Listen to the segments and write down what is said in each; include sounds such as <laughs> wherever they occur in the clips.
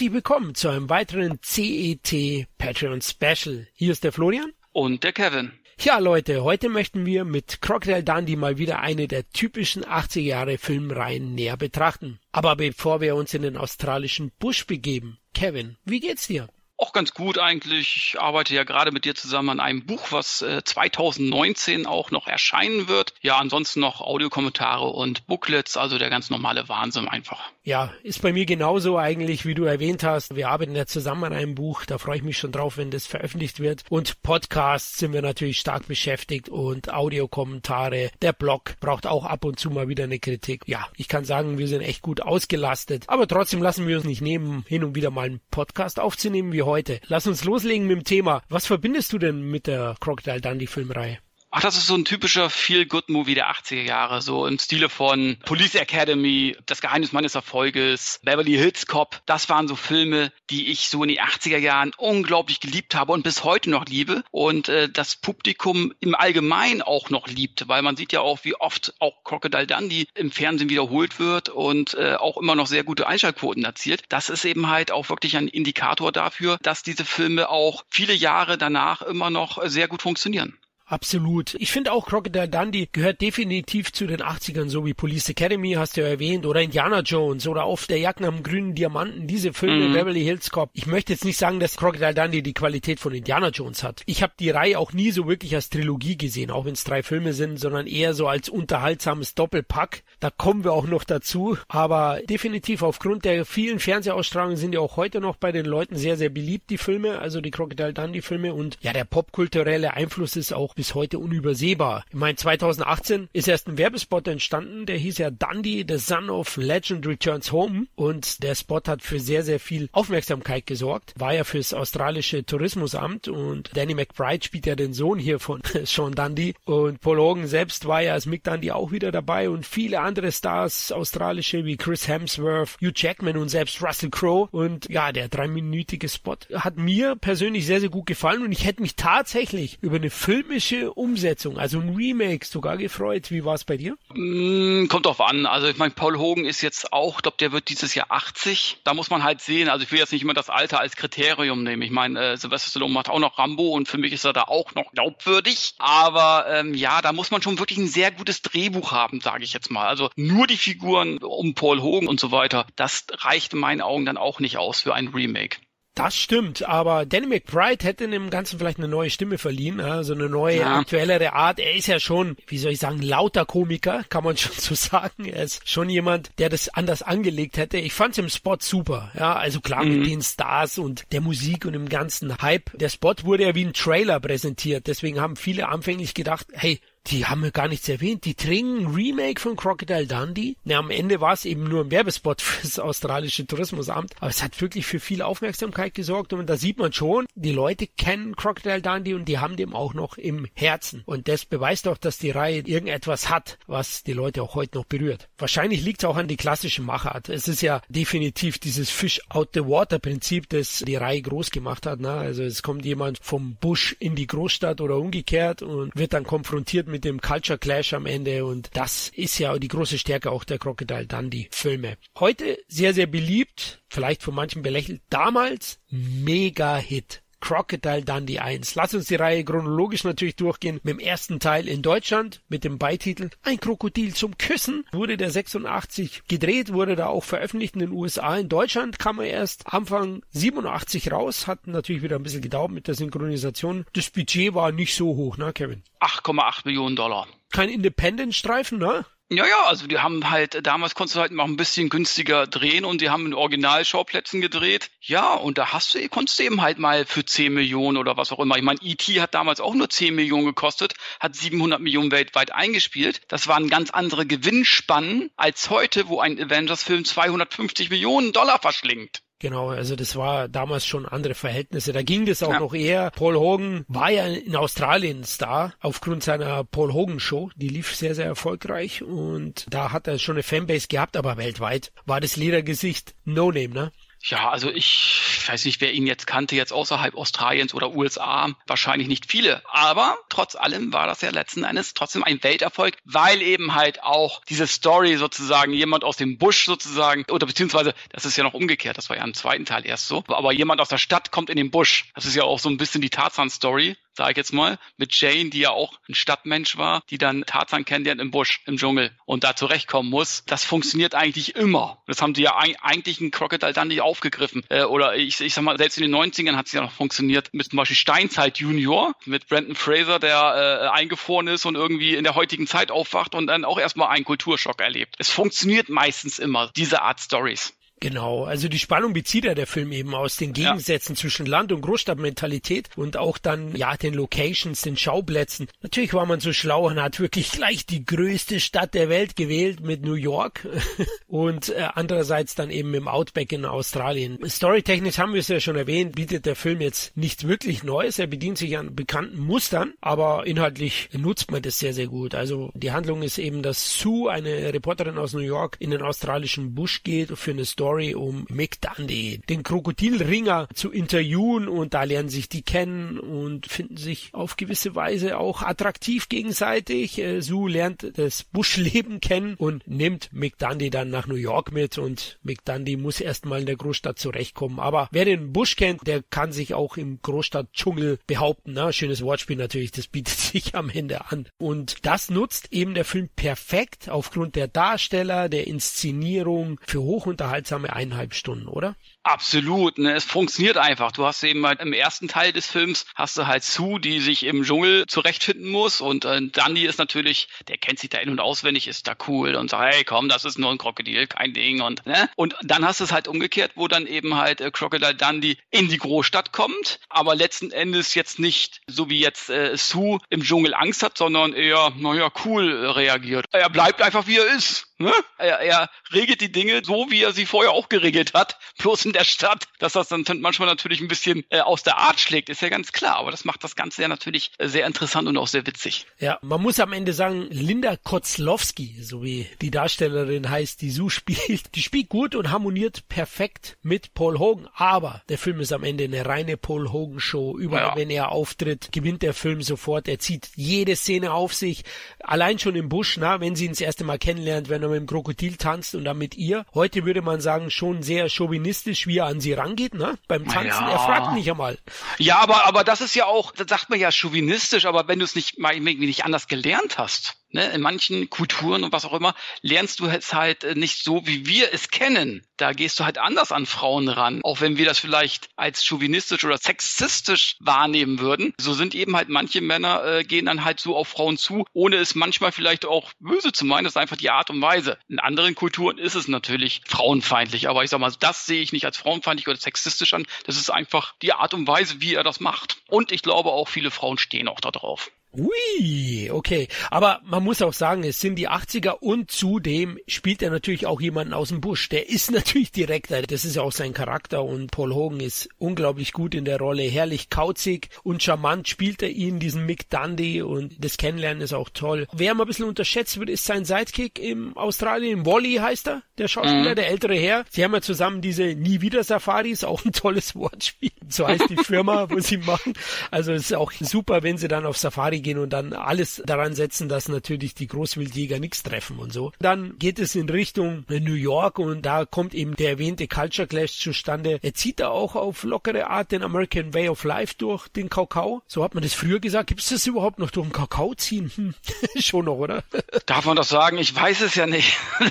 Herzlich willkommen zu einem weiteren CET Patreon Special. Hier ist der Florian. Und der Kevin. Ja, Leute, heute möchten wir mit Crocodile Dundee mal wieder eine der typischen 80er Jahre Filmreihen näher betrachten. Aber bevor wir uns in den australischen Busch begeben, Kevin, wie geht's dir? Auch ganz gut eigentlich. Ich arbeite ja gerade mit dir zusammen an einem Buch, was äh, 2019 auch noch erscheinen wird. Ja, ansonsten noch Audiokommentare und Booklets, also der ganz normale Wahnsinn einfach. Ja, ist bei mir genauso eigentlich, wie du erwähnt hast. Wir arbeiten ja zusammen an einem Buch, da freue ich mich schon drauf, wenn das veröffentlicht wird. Und Podcasts sind wir natürlich stark beschäftigt und Audiokommentare. Der Blog braucht auch ab und zu mal wieder eine Kritik. Ja, ich kann sagen, wir sind echt gut ausgelastet. Aber trotzdem lassen wir uns nicht nehmen, hin und wieder mal einen Podcast aufzunehmen wie. Lass uns loslegen mit dem Thema. Was verbindest du denn mit der Crocodile Dundee Filmreihe? Ach, das ist so ein typischer Feel-Good-Movie der 80er Jahre, so im Stile von Police Academy, Das Geheimnis meines Erfolges, Beverly Hills Cop. Das waren so Filme, die ich so in den 80er Jahren unglaublich geliebt habe und bis heute noch liebe und äh, das Publikum im Allgemeinen auch noch liebt, weil man sieht ja auch, wie oft auch Crocodile Dundee im Fernsehen wiederholt wird und äh, auch immer noch sehr gute Einschaltquoten erzielt. Das ist eben halt auch wirklich ein Indikator dafür, dass diese Filme auch viele Jahre danach immer noch sehr gut funktionieren. Absolut. Ich finde auch Crocodile Dundee gehört definitiv zu den 80ern, so wie Police Academy hast du ja erwähnt oder Indiana Jones oder auf der Jagd am grünen Diamanten, diese Filme mhm. Beverly Hills Cop. Ich möchte jetzt nicht sagen, dass Crocodile Dundee die Qualität von Indiana Jones hat. Ich habe die Reihe auch nie so wirklich als Trilogie gesehen, auch wenn es drei Filme sind, sondern eher so als unterhaltsames Doppelpack. Da kommen wir auch noch dazu, aber definitiv aufgrund der vielen Fernsehausstrahlungen sind ja auch heute noch bei den Leuten sehr, sehr beliebt, die Filme, also die Crocodile Dundee Filme und ja, der popkulturelle Einfluss ist auch bis heute unübersehbar. Ich meine, 2018 ist erst ein Werbespot entstanden, der hieß ja Dundee, the son of legend returns home. Und der Spot hat für sehr, sehr viel Aufmerksamkeit gesorgt. War ja fürs australische Tourismusamt. Und Danny McBride spielt ja den Sohn hier von <laughs> Sean Dundee. Und Paul Hogan selbst war ja als Mick Dundee auch wieder dabei. Und viele andere Stars australische wie Chris Hemsworth, Hugh Jackman und selbst Russell Crowe. Und ja, der dreiminütige Spot hat mir persönlich sehr, sehr gut gefallen. Und ich hätte mich tatsächlich über eine filmische filmische Umsetzung, also ein Remake sogar gefreut. Wie war es bei dir? Mm, kommt drauf an. Also ich meine, Paul Hogan ist jetzt auch, ich glaube, der wird dieses Jahr 80. Da muss man halt sehen, also ich will jetzt nicht immer das Alter als Kriterium nehmen. Ich meine, äh, Sylvester Stallone macht auch noch Rambo und für mich ist er da auch noch glaubwürdig. Aber ähm, ja, da muss man schon wirklich ein sehr gutes Drehbuch haben, sage ich jetzt mal. Also nur die Figuren um Paul Hogan und so weiter, das reicht in meinen Augen dann auch nicht aus für ein Remake. Das stimmt, aber Danny McBride hätte dem Ganzen vielleicht eine neue Stimme verliehen, also eine neue, ja. aktuellere Art. Er ist ja schon, wie soll ich sagen, lauter Komiker, <laughs> kann man schon so sagen. Er ist schon jemand, der das anders angelegt hätte. Ich fand's im Spot super, ja, also klar mhm. mit den Stars und der Musik und dem ganzen Hype. Der Spot wurde ja wie ein Trailer präsentiert, deswegen haben viele anfänglich gedacht, hey, die haben wir gar nichts erwähnt. Die trinken ein Remake von Crocodile Dundee. Na, am Ende war es eben nur ein Werbespot <laughs> fürs australische Tourismusamt. Aber es hat wirklich für viel Aufmerksamkeit gesorgt. Und da sieht man schon, die Leute kennen Crocodile Dundee und die haben dem auch noch im Herzen. Und das beweist auch, dass die Reihe irgendetwas hat, was die Leute auch heute noch berührt. Wahrscheinlich liegt es auch an die klassischen Machart. Es ist ja definitiv dieses Fish out the water Prinzip, das die Reihe groß gemacht hat. Ne? Also es kommt jemand vom Busch in die Großstadt oder umgekehrt und wird dann konfrontiert mit dem Culture Clash am Ende und das ist ja die große Stärke auch der Crocodile Dundee Filme. Heute sehr, sehr beliebt, vielleicht von manchen belächelt, damals mega Hit. Crocodile Dundee 1. Lass uns die Reihe chronologisch natürlich durchgehen. Mit dem ersten Teil in Deutschland mit dem Beititel Ein Krokodil zum Küssen wurde der 86 gedreht, wurde da auch veröffentlicht in den USA. In Deutschland kam er erst Anfang 87 raus, hat natürlich wieder ein bisschen gedauert mit der Synchronisation. Das Budget war nicht so hoch, ne, Kevin? 8,8 Millionen Dollar. Kein Independent-Streifen, ne? Ja, ja, also die haben halt, damals konntest du halt noch ein bisschen günstiger drehen und die haben in Originalschauplätzen gedreht. Ja, und da hast du, konntest du eben halt mal für 10 Millionen oder was auch immer. Ich meine, E.T. hat damals auch nur 10 Millionen gekostet, hat 700 Millionen weltweit eingespielt. Das waren ganz andere Gewinnspannen als heute, wo ein Avengers-Film 250 Millionen Dollar verschlingt. Genau, also das war damals schon andere Verhältnisse. Da ging das auch ja. noch eher. Paul Hogan war ja in Australien Star aufgrund seiner Paul Hogan Show. Die lief sehr, sehr erfolgreich und da hat er schon eine Fanbase gehabt, aber weltweit war das Ledergesicht No Name, ne? Ja, also ich weiß nicht, wer ihn jetzt kannte, jetzt außerhalb Australiens oder USA. Wahrscheinlich nicht viele. Aber trotz allem war das ja letzten Endes trotzdem ein Welterfolg, weil eben halt auch diese Story sozusagen jemand aus dem Busch sozusagen, oder beziehungsweise, das ist ja noch umgekehrt, das war ja im zweiten Teil erst so, aber jemand aus der Stadt kommt in den Busch. Das ist ja auch so ein bisschen die Tarzan-Story sage ich jetzt mal, mit Jane, die ja auch ein Stadtmensch war, die dann Tarzan kennenlernt im Busch, im Dschungel und da zurechtkommen muss. Das funktioniert eigentlich immer. Das haben die ja eigentlich in Crocodile dann nicht aufgegriffen. Äh, oder ich, ich sag mal, selbst in den 90ern hat es ja noch funktioniert mit zum Beispiel Steinzeit Junior, mit Brandon Fraser, der äh, eingefroren ist und irgendwie in der heutigen Zeit aufwacht und dann auch erstmal einen Kulturschock erlebt. Es funktioniert meistens immer, diese Art Stories. Genau, also die Spannung bezieht ja der Film eben aus den Gegensätzen ja. zwischen Land- und Großstadtmentalität und auch dann, ja, den Locations, den Schauplätzen. Natürlich war man so schlau und hat wirklich gleich die größte Stadt der Welt gewählt mit New York <laughs> und äh, andererseits dann eben im Outback in Australien. Storytechnisch haben wir es ja schon erwähnt, bietet der Film jetzt nichts wirklich Neues. Er bedient sich an bekannten Mustern, aber inhaltlich nutzt man das sehr, sehr gut. Also die Handlung ist eben, dass Sue, eine Reporterin aus New York, in den australischen Busch geht für eine Story Story um Mick Dundee, den Krokodilringer, zu interviewen und da lernen sich die kennen und finden sich auf gewisse Weise auch attraktiv gegenseitig. Äh, Sue lernt das Buschleben kennen und nimmt Mick Dundee dann nach New York mit und Mick Dundee muss erstmal in der Großstadt zurechtkommen. Aber wer den Busch kennt, der kann sich auch im Großstadtdschungel behaupten. Na, schönes Wortspiel natürlich, das bietet <laughs> sich am Ende an. Und das nutzt eben der Film perfekt aufgrund der Darsteller, der Inszenierung für hochunterhaltsame langsame eineinhalb Stunden, oder? Absolut, ne? es funktioniert einfach. Du hast eben halt im ersten Teil des Films hast du halt Sue, die sich im Dschungel zurechtfinden muss und äh, Dandy ist natürlich, der kennt sich da in- und auswendig, ist da cool und sagt, hey komm, das ist nur ein Krokodil, kein Ding und ne? Und dann hast du es halt umgekehrt, wo dann eben halt äh, Crocodile Dundee in die Großstadt kommt, aber letzten Endes jetzt nicht so wie jetzt äh, Sue im Dschungel Angst hat, sondern eher, naja, cool äh, reagiert. Er bleibt einfach wie er ist. Ne? Er, er regelt die Dinge so, wie er sie vorher auch geregelt hat, bloß in der Stadt. Dass das dann manchmal natürlich ein bisschen äh, aus der Art schlägt, ist ja ganz klar. Aber das macht das Ganze ja natürlich sehr interessant und auch sehr witzig. Ja, man muss am Ende sagen, Linda Kotzlowski, so wie die Darstellerin heißt, die Sue <laughs> spielt, die spielt gut und harmoniert perfekt mit Paul Hogan. Aber der Film ist am Ende eine reine Paul Hogan Show. Überall, ja. wenn er auftritt, gewinnt der Film sofort. Er zieht jede Szene auf sich. Allein schon im Busch, na, wenn sie ihn das erste Mal kennenlernt, wenn er mit dem Krokodil tanzt und dann mit ihr. Heute würde man sagen, schon sehr chauvinistisch, wie er an sie rangeht, ne? Beim Tanzen, ja. er fragt nicht einmal. Ja, aber, aber das ist ja auch, das sagt man ja chauvinistisch, aber wenn du es nicht mal irgendwie nicht anders gelernt hast, Ne, in manchen Kulturen und was auch immer lernst du es halt äh, nicht so, wie wir es kennen. Da gehst du halt anders an Frauen ran. Auch wenn wir das vielleicht als chauvinistisch oder sexistisch wahrnehmen würden. So sind eben halt manche Männer äh, gehen dann halt so auf Frauen zu, ohne es manchmal vielleicht auch böse zu meinen. Das ist einfach die Art und Weise. In anderen Kulturen ist es natürlich frauenfeindlich. Aber ich sag mal, das sehe ich nicht als frauenfeindlich oder sexistisch an. Das ist einfach die Art und Weise, wie er das macht. Und ich glaube auch viele Frauen stehen auch darauf. Ui, okay. Aber man muss auch sagen, es sind die 80er und zudem spielt er natürlich auch jemanden aus dem Busch. Der ist <laughs> natürlich Direktor. Das ist ja auch sein Charakter und Paul Hogan ist unglaublich gut in der Rolle. Herrlich kauzig und charmant spielt er ihn, diesen Mick Dundee und das Kennenlernen ist auch toll. Wer mal ein bisschen unterschätzt wird, ist sein Sidekick im Australien. Wally heißt er, der Schauspieler, mhm. der ältere Herr. Sie haben ja zusammen diese Nie wieder Safaris, auch ein tolles <laughs> Wortspiel. So heißt die Firma, wo sie machen. Also es ist auch super, wenn sie dann auf Safari gehen und dann alles daran setzen, dass natürlich die Großwildjäger nichts treffen und so. Dann geht es in Richtung New York und da kommt eben der erwähnte Culture Clash zustande. Er zieht da auch auf lockere Art den American Way of Life durch den Kakao. So hat man das früher gesagt. Gibt es das überhaupt noch durch den Kakao ziehen? Hm. <laughs> Schon noch, oder? Darf man das sagen? Ich weiß es ja nicht. <laughs>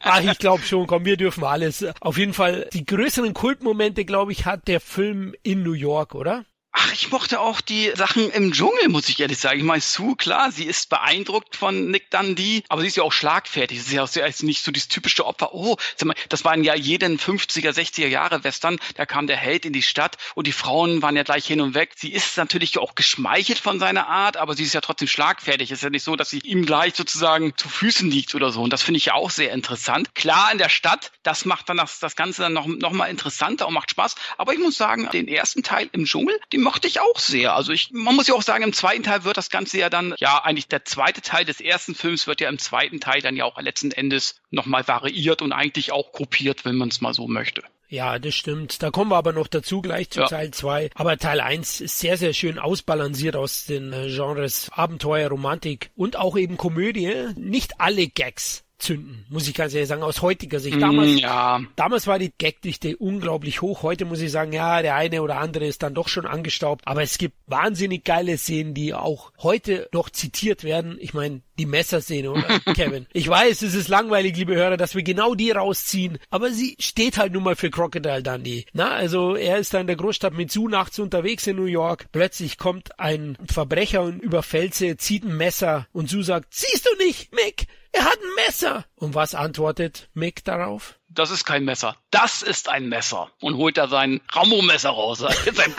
Ach, ich glaube schon, komm, wir dürfen alles. Auf jeden Fall, die größeren Kultmomente, glaube ich, hat der Film in New York, oder? Ach, ich mochte auch die Sachen im Dschungel, muss ich ehrlich sagen. Ich meine, Sue, klar, sie ist beeindruckt von Nick Dundee, aber sie ist ja auch schlagfertig. Sie ist ja nicht so dieses typische Opfer. Oh, das waren ja jeden 50er, 60er Jahre Western. Da kam der Held in die Stadt und die Frauen waren ja gleich hin und weg. Sie ist natürlich auch geschmeichelt von seiner Art, aber sie ist ja trotzdem schlagfertig. Es ist ja nicht so, dass sie ihm gleich sozusagen zu Füßen liegt oder so. Und das finde ich ja auch sehr interessant. Klar, in der Stadt, das macht dann das, das Ganze dann noch, noch mal interessanter und macht Spaß. Aber ich muss sagen, den ersten Teil im Dschungel, den mochte ich auch sehr. Also ich, man muss ja auch sagen, im zweiten Teil wird das Ganze ja dann, ja, eigentlich der zweite Teil des ersten Films wird ja im zweiten Teil dann ja auch letzten Endes nochmal variiert und eigentlich auch kopiert, wenn man es mal so möchte. Ja, das stimmt. Da kommen wir aber noch dazu gleich zu ja. Teil 2. Aber Teil 1 ist sehr, sehr schön ausbalanciert aus den äh, Genres Abenteuer, Romantik und auch eben Komödie. Nicht alle Gags zünden, muss ich ganz ehrlich sagen, aus heutiger Sicht. Damals, mm, ja. damals war die Gagdichte unglaublich hoch. Heute muss ich sagen, ja, der eine oder andere ist dann doch schon angestaubt. Aber es gibt wahnsinnig geile Szenen, die auch heute noch zitiert werden. Ich meine, die Messerszene, oder, <laughs> Kevin? Ich weiß, es ist langweilig, liebe Hörer, dass wir genau die rausziehen. Aber sie steht halt nun mal für Crocodile Dundee. Na, also er ist da in der Großstadt mit Sue nachts unterwegs in New York. Plötzlich kommt ein Verbrecher und überfällt sie, zieht ein Messer und Sue sagt, siehst du nicht, Mick? Er hat ein Messer. Und was antwortet Mick darauf? Das ist kein Messer. Das ist ein Messer. Und holt da sein Rambo-Messer raus. <laughs> sein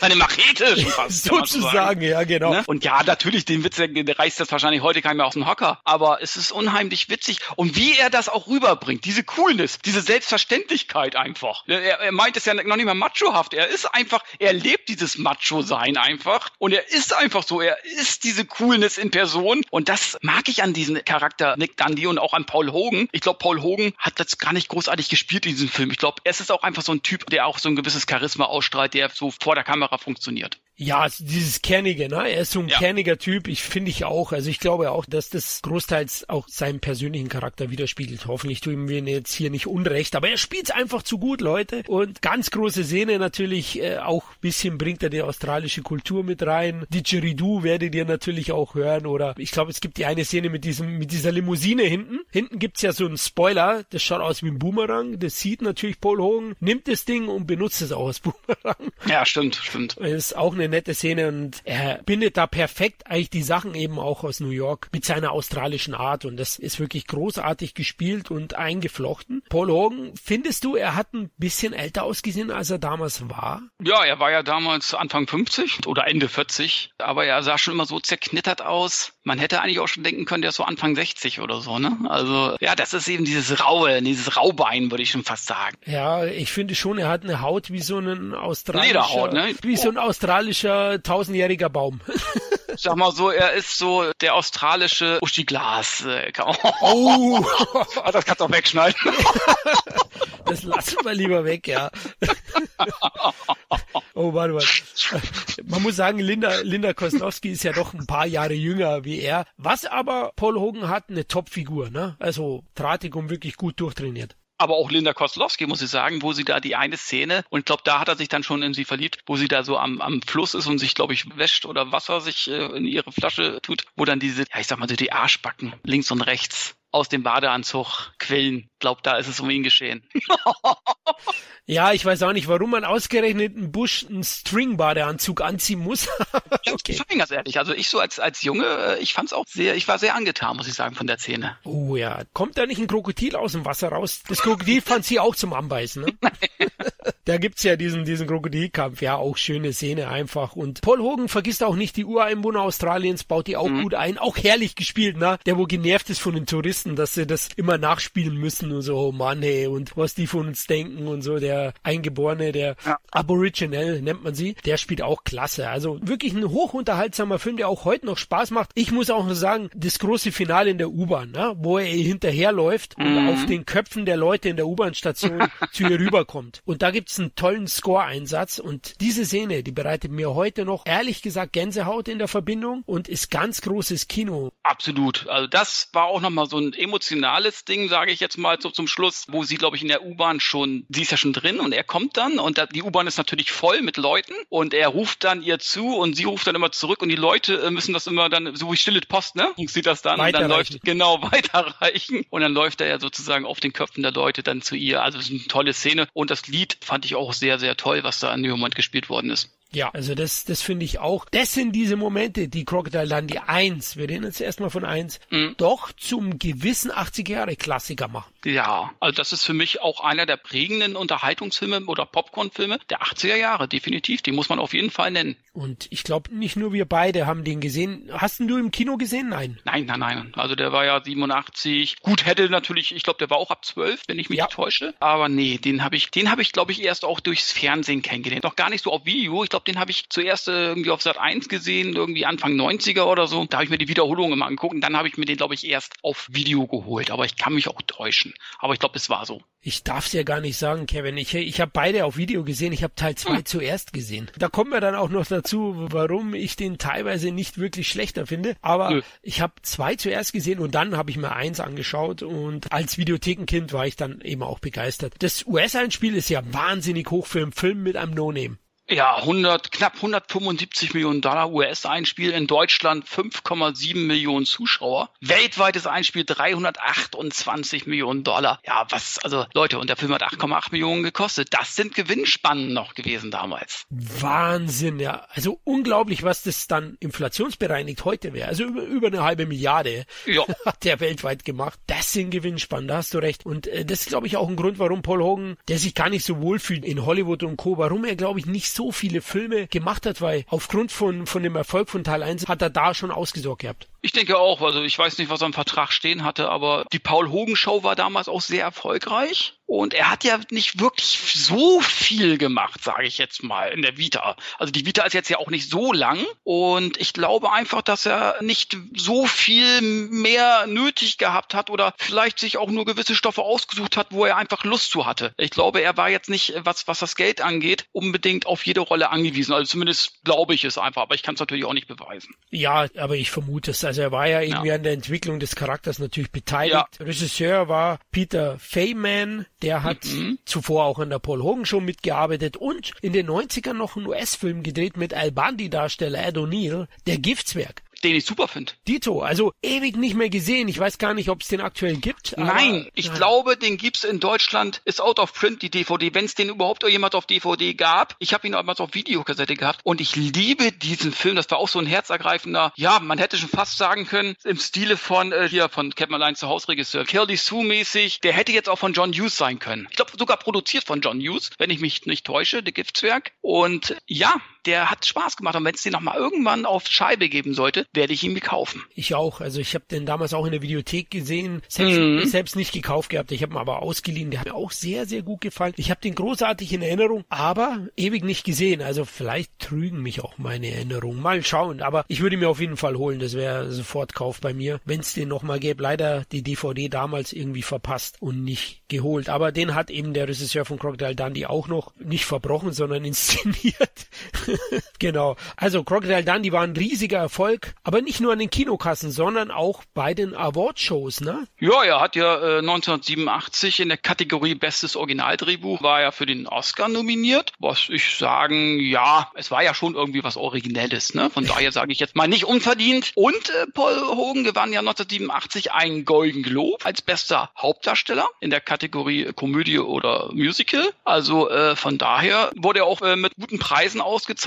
seine Machete schon fast. Sozusagen, ja, genau. Ne? Und ja, natürlich, den Witz, der, der reißt das wahrscheinlich heute keiner mehr aus dem Hocker. Aber es ist unheimlich witzig. Und wie er das auch rüberbringt, diese Coolness, diese Selbstverständlichkeit einfach. Er, er meint es ja noch nicht mal machohaft. Er ist einfach, er lebt dieses Macho-Sein einfach. Und er ist einfach so. Er ist diese Coolness in Person. Und das mag ich an diesem Charakter Nick Dundee und auch an Paul Hogan. Ich glaube, Paul Hogan hat das gar nicht groß großartig gespielt in diesem Film. Ich glaube, es ist auch einfach so ein Typ, der auch so ein gewisses Charisma ausstrahlt, der so vor der Kamera funktioniert. Ja, dieses Kernige, ne? Er ist so ein ja. kerniger Typ, ich finde ich auch. Also ich glaube auch, dass das großteils auch seinen persönlichen Charakter widerspiegelt. Hoffentlich tun wir ihn jetzt hier nicht unrecht, aber er spielt einfach zu gut, Leute. Und ganz große Szene natürlich, äh, auch bisschen bringt er die australische Kultur mit rein. Didgeridoo werdet ihr natürlich auch hören oder ich glaube, es gibt die eine Szene mit diesem, mit dieser Limousine hinten. Hinten gibt's ja so einen Spoiler, das schaut aus wie ein Boomerang. Das sieht natürlich Paul Hogan, nimmt das Ding und benutzt es auch als Boomerang. Ja, stimmt, stimmt. Das ist auch eine nette Szene und er bindet da perfekt eigentlich die Sachen eben auch aus New York mit seiner australischen Art und das ist wirklich großartig gespielt und eingeflochten. Paul Hogan, findest du, er hat ein bisschen älter ausgesehen, als er damals war? Ja, er war ja damals Anfang 50 oder Ende 40, aber er sah schon immer so zerknittert aus. Man hätte eigentlich auch schon denken können, der ist so Anfang 60 oder so, ne? Also, ja, das ist eben dieses raue, dieses Raubein, würde ich schon fast sagen. Ja, ich finde schon, er hat eine Haut wie so ein australischer, Lederhaut, ne? wie so ein australischer tausendjähriger Baum. <laughs> Sag mal so, er ist so der australische Uschi Glas. Oh, oh. <laughs> das kannst du auch wegschneiden. Das lassen wir lieber weg, ja. <laughs> Oh, warte mal. Man muss sagen, Linda, Linda Kosnowski ist ja doch ein paar Jahre jünger wie er. Was aber Paul Hogan hat, eine Top-Figur, ne? Also drahtig und wirklich gut durchtrainiert aber auch Linda Koslowski, muss ich sagen, wo sie da die eine Szene, und ich glaube, da hat er sich dann schon in sie verliebt, wo sie da so am, am Fluss ist und sich, glaube ich, wäscht oder Wasser sich äh, in ihre Flasche tut, wo dann diese, ja, ich sag mal so die Arschbacken links und rechts aus dem Badeanzug quillen. Glaub, da ist es um ihn geschehen. <laughs> ja, ich weiß auch nicht, warum man ausgerechnet einen Busch einen String-Badeanzug anziehen muss. <laughs> okay. Ich bin ganz ehrlich, also ich so als, als Junge, äh, ich fand's auch sehr, ich war sehr angetan, muss ich sagen, von der Szene. Oh ja, kommt da nicht ein Krokodil aus dem Wasser raus? Das Krokodil fand sie auch zum Anbeißen, ne? <laughs> da gibt's ja diesen, diesen Krokodilkampf, ja, auch schöne Szene einfach. Und Paul Hogan vergisst auch nicht die Ureinwohner Australiens, baut die auch mhm. gut ein, auch herrlich gespielt, ne? Der wo genervt ist von den Touristen dass sie das immer nachspielen müssen und so, oh Mann, hey, und was die von uns denken und so, der Eingeborene, der ja. Aboriginal nennt man sie, der spielt auch klasse. Also wirklich ein hochunterhaltsamer Film, der auch heute noch Spaß macht. Ich muss auch noch sagen, das große Finale in der U-Bahn, ne, wo er hinterherläuft mhm. und auf den Köpfen der Leute in der U-Bahn-Station <laughs> zu ihr rüberkommt. Und da gibt's einen tollen Score-Einsatz und diese Szene, die bereitet mir heute noch ehrlich gesagt Gänsehaut in der Verbindung und ist ganz großes Kino. Absolut. Also das war auch nochmal so ein emotionales Ding, sage ich jetzt mal so zum Schluss, wo sie, glaube ich, in der U-Bahn schon, sie ist ja schon drin und er kommt dann und die U-Bahn ist natürlich voll mit Leuten und er ruft dann ihr zu und sie ruft dann immer zurück und die Leute äh, müssen das immer dann, so wie stille Post, ne? <laughs> Und sie das dann und dann läuft, genau, <laughs> weiterreichen und dann läuft er ja sozusagen auf den Köpfen der Leute dann zu ihr. Also es ist eine tolle Szene und das Lied fand ich auch sehr, sehr toll, was da in dem Moment gespielt worden ist. Ja, also das, das finde ich auch. Das sind diese Momente, die Crocodile Dundee 1, wir reden jetzt erstmal von 1, mhm. doch zum gewissen 80 Jahre Klassiker machen. Ja, also das ist für mich auch einer der prägenden Unterhaltungsfilme oder Popcornfilme der 80er Jahre, definitiv. Die muss man auf jeden Fall nennen. Und ich glaube, nicht nur wir beide haben den gesehen. Hast du im Kino gesehen? Nein. Nein, nein, nein. Also der war ja 87. Gut, hätte natürlich, ich glaube, der war auch ab 12, wenn ich mich ja. nicht täusche. Aber nee, den habe ich, den habe ich, glaube ich, erst auch durchs Fernsehen kennengelernt. Noch gar nicht so auf Video. Ich glaube, glaube, den habe ich zuerst äh, irgendwie auf Sat 1 gesehen, irgendwie Anfang 90er oder so. Da habe ich mir die Wiederholung immer angeguckt und dann habe ich mir den, glaube ich, erst auf Video geholt. Aber ich kann mich auch täuschen. Aber ich glaube, es war so. Ich darf es ja gar nicht sagen, Kevin. Ich, ich habe beide auf Video gesehen. Ich habe Teil 2 hm. zuerst gesehen. Da kommen wir dann auch noch dazu, warum ich den teilweise nicht wirklich schlechter finde. Aber Nö. ich habe zwei zuerst gesehen und dann habe ich mir eins angeschaut und als Videothekenkind war ich dann eben auch begeistert. Das US-Einspiel ist ja wahnsinnig hoch für einen Film mit einem No-Name. Ja, 100, knapp 175 Millionen Dollar US-Einspiel, in Deutschland 5,7 Millionen Zuschauer, weltweites Einspiel 328 Millionen Dollar. Ja, was, also Leute, und der Film hat 8,8 Millionen gekostet. Das sind Gewinnspannen noch gewesen damals. Wahnsinn, ja. Also unglaublich, was das dann inflationsbereinigt heute wäre. Also über, über eine halbe Milliarde ja. <laughs> hat der weltweit gemacht. Das sind Gewinnspannen, da hast du recht. Und äh, das ist, glaube ich, auch ein Grund, warum Paul Hogan, der sich gar nicht so wohl fühlt in Hollywood und Co., warum er, glaube ich, nicht so viele Filme gemacht hat, weil aufgrund von, von dem Erfolg von Teil 1 hat er da schon ausgesorgt gehabt. Ich denke auch, also ich weiß nicht, was er im Vertrag stehen hatte, aber die Paul Hogan Show war damals auch sehr erfolgreich. Und er hat ja nicht wirklich so viel gemacht, sage ich jetzt mal, in der Vita. Also die Vita ist jetzt ja auch nicht so lang. Und ich glaube einfach, dass er nicht so viel mehr nötig gehabt hat oder vielleicht sich auch nur gewisse Stoffe ausgesucht hat, wo er einfach Lust zu hatte. Ich glaube, er war jetzt nicht, was, was das Geld angeht, unbedingt auf jede Rolle angewiesen. Also zumindest glaube ich es einfach, aber ich kann es natürlich auch nicht beweisen. Ja, aber ich vermute es. Also er war ja irgendwie ja. an der Entwicklung des Charakters natürlich beteiligt. Ja. Regisseur war Peter Feynman, der hat mhm. zuvor auch an der Paul Hogan Show mitgearbeitet und in den 90ern noch einen US-Film gedreht mit Al Bundy-Darsteller Ed O'Neill, Der Giftswerk den ich super finde. Dito, also ewig nicht mehr gesehen. Ich weiß gar nicht, ob es den aktuell gibt. Nein, ich nein. glaube, den gibt's in Deutschland. Ist out of print die DVD, wenn es den überhaupt jemand auf DVD gab. Ich habe ihn damals auf Videokassette gehabt und ich liebe diesen Film. Das war auch so ein herzergreifender. Ja, man hätte schon fast sagen können im Stile von äh, hier von Captain Allein zu Hausregisseur Kelly Sue mäßig. Der hätte jetzt auch von John Hughes sein können. Ich glaube sogar produziert von John Hughes, wenn ich mich nicht täusche, der Giftswerk. Und ja, der hat Spaß gemacht. Und wenn es den noch mal irgendwann auf Scheibe geben sollte, werde ich ihn mir kaufen. Ich auch. Also ich habe den damals auch in der Videothek gesehen. Selbst, mhm. selbst nicht gekauft gehabt. Ich habe ihn aber ausgeliehen. Der hat mir auch sehr, sehr gut gefallen. Ich habe den großartig in Erinnerung, aber ewig nicht gesehen. Also vielleicht trügen mich auch meine Erinnerungen. Mal schauen. Aber ich würde mir auf jeden Fall holen. Das wäre sofort Kauf bei mir, wenn es den noch mal gäbe. Leider die DVD damals irgendwie verpasst und nicht geholt. Aber den hat eben der Regisseur von Crocodile Dundee auch noch nicht verbrochen, sondern <laughs> inszeniert. <laughs> genau. Also Crocodile Dundee war ein riesiger Erfolg, aber nicht nur an den Kinokassen, sondern auch bei den Awardshows, ne? Ja, er hat ja äh, 1987 in der Kategorie Bestes Originaldrehbuch war er für den Oscar nominiert. Was ich sagen, ja, es war ja schon irgendwie was Originelles, ne? Von <laughs> daher sage ich jetzt mal nicht unverdient. Und äh, Paul Hogan gewann ja 1987 einen Golden Globe als bester Hauptdarsteller in der Kategorie Komödie oder Musical. Also äh, von daher wurde er auch äh, mit guten Preisen ausgezeichnet,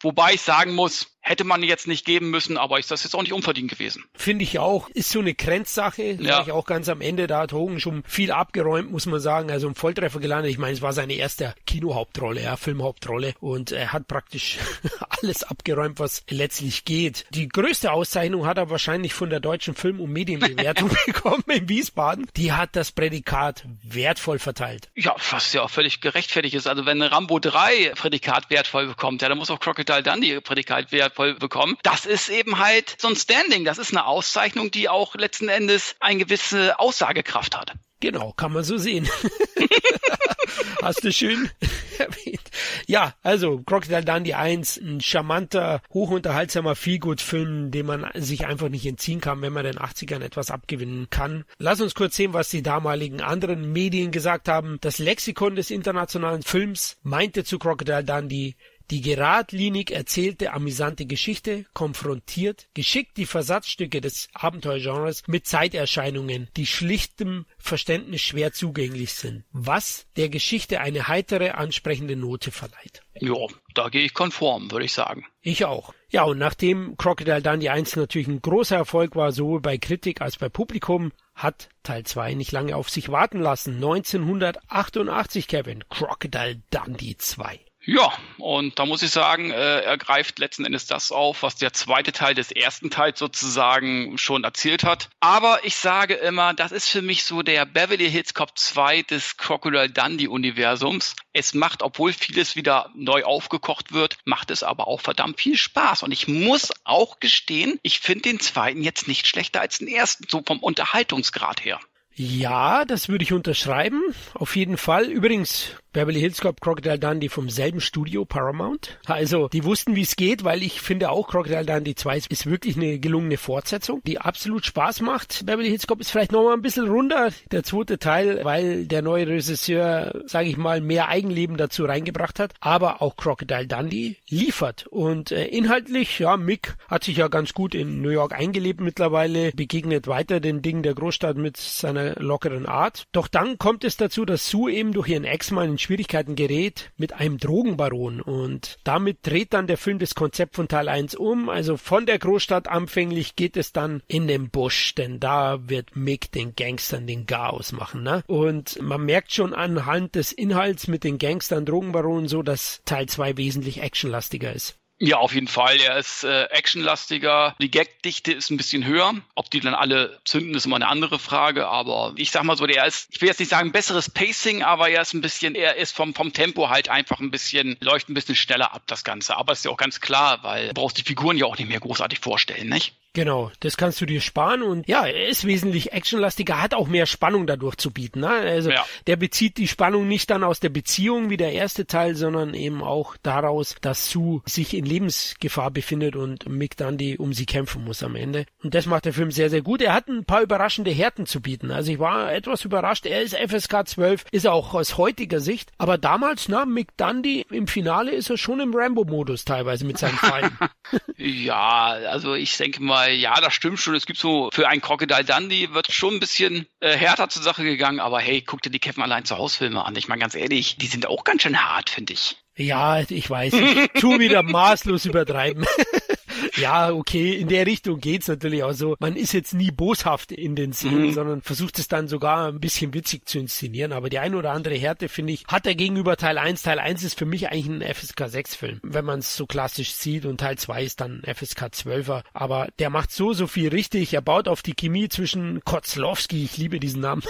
wobei ich sagen muss, hätte man jetzt nicht geben müssen, aber ist das jetzt auch nicht unverdient gewesen. Finde ich auch. Ist so eine Grenzsache. Ja. Ich auch ganz am Ende, da hat Hogan schon viel abgeräumt, muss man sagen. Also ein Volltreffer gelandet. Ich meine, es war seine erste Kinohauptrolle, ja, Filmhauptrolle. Und er hat praktisch <laughs> alles abgeräumt, was letztlich geht. Die größte Auszeichnung hat er wahrscheinlich von der deutschen Film- und Medienbewertung <laughs> bekommen in Wiesbaden. Die hat das Prädikat wertvoll verteilt. Ja, was ja auch völlig gerechtfertigt ist. Also wenn Rambo 3 Prädikat wertvoll bekommt, ja, dann muss auch Crocodile Dundee Prädikat wertvoll voll bekommen. Das ist eben halt so ein Standing. Das ist eine Auszeichnung, die auch letzten Endes eine gewisse Aussagekraft hat. Genau, kann man so sehen. <laughs> Hast du schön <laughs> erwähnt. Ja, also Crocodile Dundee 1, ein charmanter, hochunterhaltsamer Feelgood-Film, dem man sich einfach nicht entziehen kann, wenn man den 80ern etwas abgewinnen kann. Lass uns kurz sehen, was die damaligen anderen Medien gesagt haben. Das Lexikon des internationalen Films meinte zu Crocodile Dundee, die geradlinig erzählte amüsante Geschichte konfrontiert geschickt die Versatzstücke des Abenteuergenres mit Zeiterscheinungen, die schlichtem Verständnis schwer zugänglich sind, was der Geschichte eine heitere, ansprechende Note verleiht. Ja, da gehe ich konform, würde ich sagen. Ich auch. Ja, und nachdem Crocodile Dundee 1 natürlich ein großer Erfolg war, sowohl bei Kritik als bei Publikum, hat Teil 2 nicht lange auf sich warten lassen. 1988, Kevin, Crocodile Dundee 2. Ja, und da muss ich sagen, äh, er greift letzten Endes das auf, was der zweite Teil des ersten Teils sozusagen schon erzählt hat. Aber ich sage immer, das ist für mich so der Beverly Hills Cop 2 des Crocodile Dundee Universums. Es macht, obwohl vieles wieder neu aufgekocht wird, macht es aber auch verdammt viel Spaß. Und ich muss auch gestehen, ich finde den zweiten jetzt nicht schlechter als den ersten, so vom Unterhaltungsgrad her. Ja, das würde ich unterschreiben. Auf jeden Fall. Übrigens, Beverly Hills Cop Crocodile Dundee vom selben Studio Paramount. Also, die wussten, wie es geht, weil ich finde auch Crocodile Dundee 2 ist wirklich eine gelungene Fortsetzung, die absolut Spaß macht. Beverly Hills Cop ist vielleicht noch mal ein bisschen runder, der zweite Teil, weil der neue Regisseur, sage ich mal, mehr Eigenleben dazu reingebracht hat. Aber auch Crocodile Dundee liefert. Und äh, inhaltlich, ja, Mick hat sich ja ganz gut in New York eingelebt mittlerweile, begegnet weiter den Dingen der Großstadt mit seiner lockeren Art. Doch dann kommt es dazu, dass Sue eben durch ihren Ex-Mann Schwierigkeiten gerät mit einem Drogenbaron und damit dreht dann der Film das Konzept von Teil 1 um. Also von der Großstadt anfänglich geht es dann in den Busch, denn da wird Mick den Gangstern den Chaos machen. Ne? Und man merkt schon anhand des Inhalts mit den Gangstern, Drogenbaronen so, dass Teil 2 wesentlich actionlastiger ist. Ja, auf jeden Fall. Er ist äh, actionlastiger. Die Gagdichte ist ein bisschen höher. Ob die dann alle zünden, ist immer eine andere Frage. Aber ich sag mal so, der ist, ich will jetzt nicht sagen besseres Pacing, aber er ist ein bisschen, er ist vom, vom Tempo halt einfach ein bisschen, läuft ein bisschen schneller ab, das Ganze. Aber ist ja auch ganz klar, weil du brauchst die Figuren ja auch nicht mehr großartig vorstellen, nicht? Genau, das kannst du dir sparen und ja, er ist wesentlich actionlastiger, hat auch mehr Spannung dadurch zu bieten. Ne? Also ja. der bezieht die Spannung nicht dann aus der Beziehung wie der erste Teil, sondern eben auch daraus, dass Sue sich in Lebensgefahr befindet und Mick Dundee um sie kämpfen muss am Ende. Und das macht der Film sehr, sehr gut. Er hat ein paar überraschende Härten zu bieten. Also ich war etwas überrascht. Er ist FSK 12, ist er auch aus heutiger Sicht. Aber damals, na, Mick Dundee im Finale ist er schon im Rambo-Modus teilweise mit seinen Fallen. <laughs> ja, also ich denke mal, ja, das stimmt schon. Es gibt so, für einen Crocodile Dundee wird schon ein bisschen äh, härter zur Sache gegangen, aber hey, guck dir die Kevin allein zu Hausfilme an. Ich meine, ganz ehrlich, die sind auch ganz schön hart, finde ich. Ja, ich weiß. Ich tu wieder maßlos übertreiben. <laughs> ja, okay, in der Richtung geht's natürlich auch so. Man ist jetzt nie boshaft in den Szenen, mhm. sondern versucht es dann sogar ein bisschen witzig zu inszenieren. Aber die ein oder andere Härte, finde ich, hat er gegenüber Teil 1. Teil 1 ist für mich eigentlich ein FSK 6 Film, wenn man es so klassisch sieht. Und Teil 2 ist dann FSK 12er. Aber der macht so, so viel richtig. Er baut auf die Chemie zwischen Kotzlowski, ich liebe diesen Namen,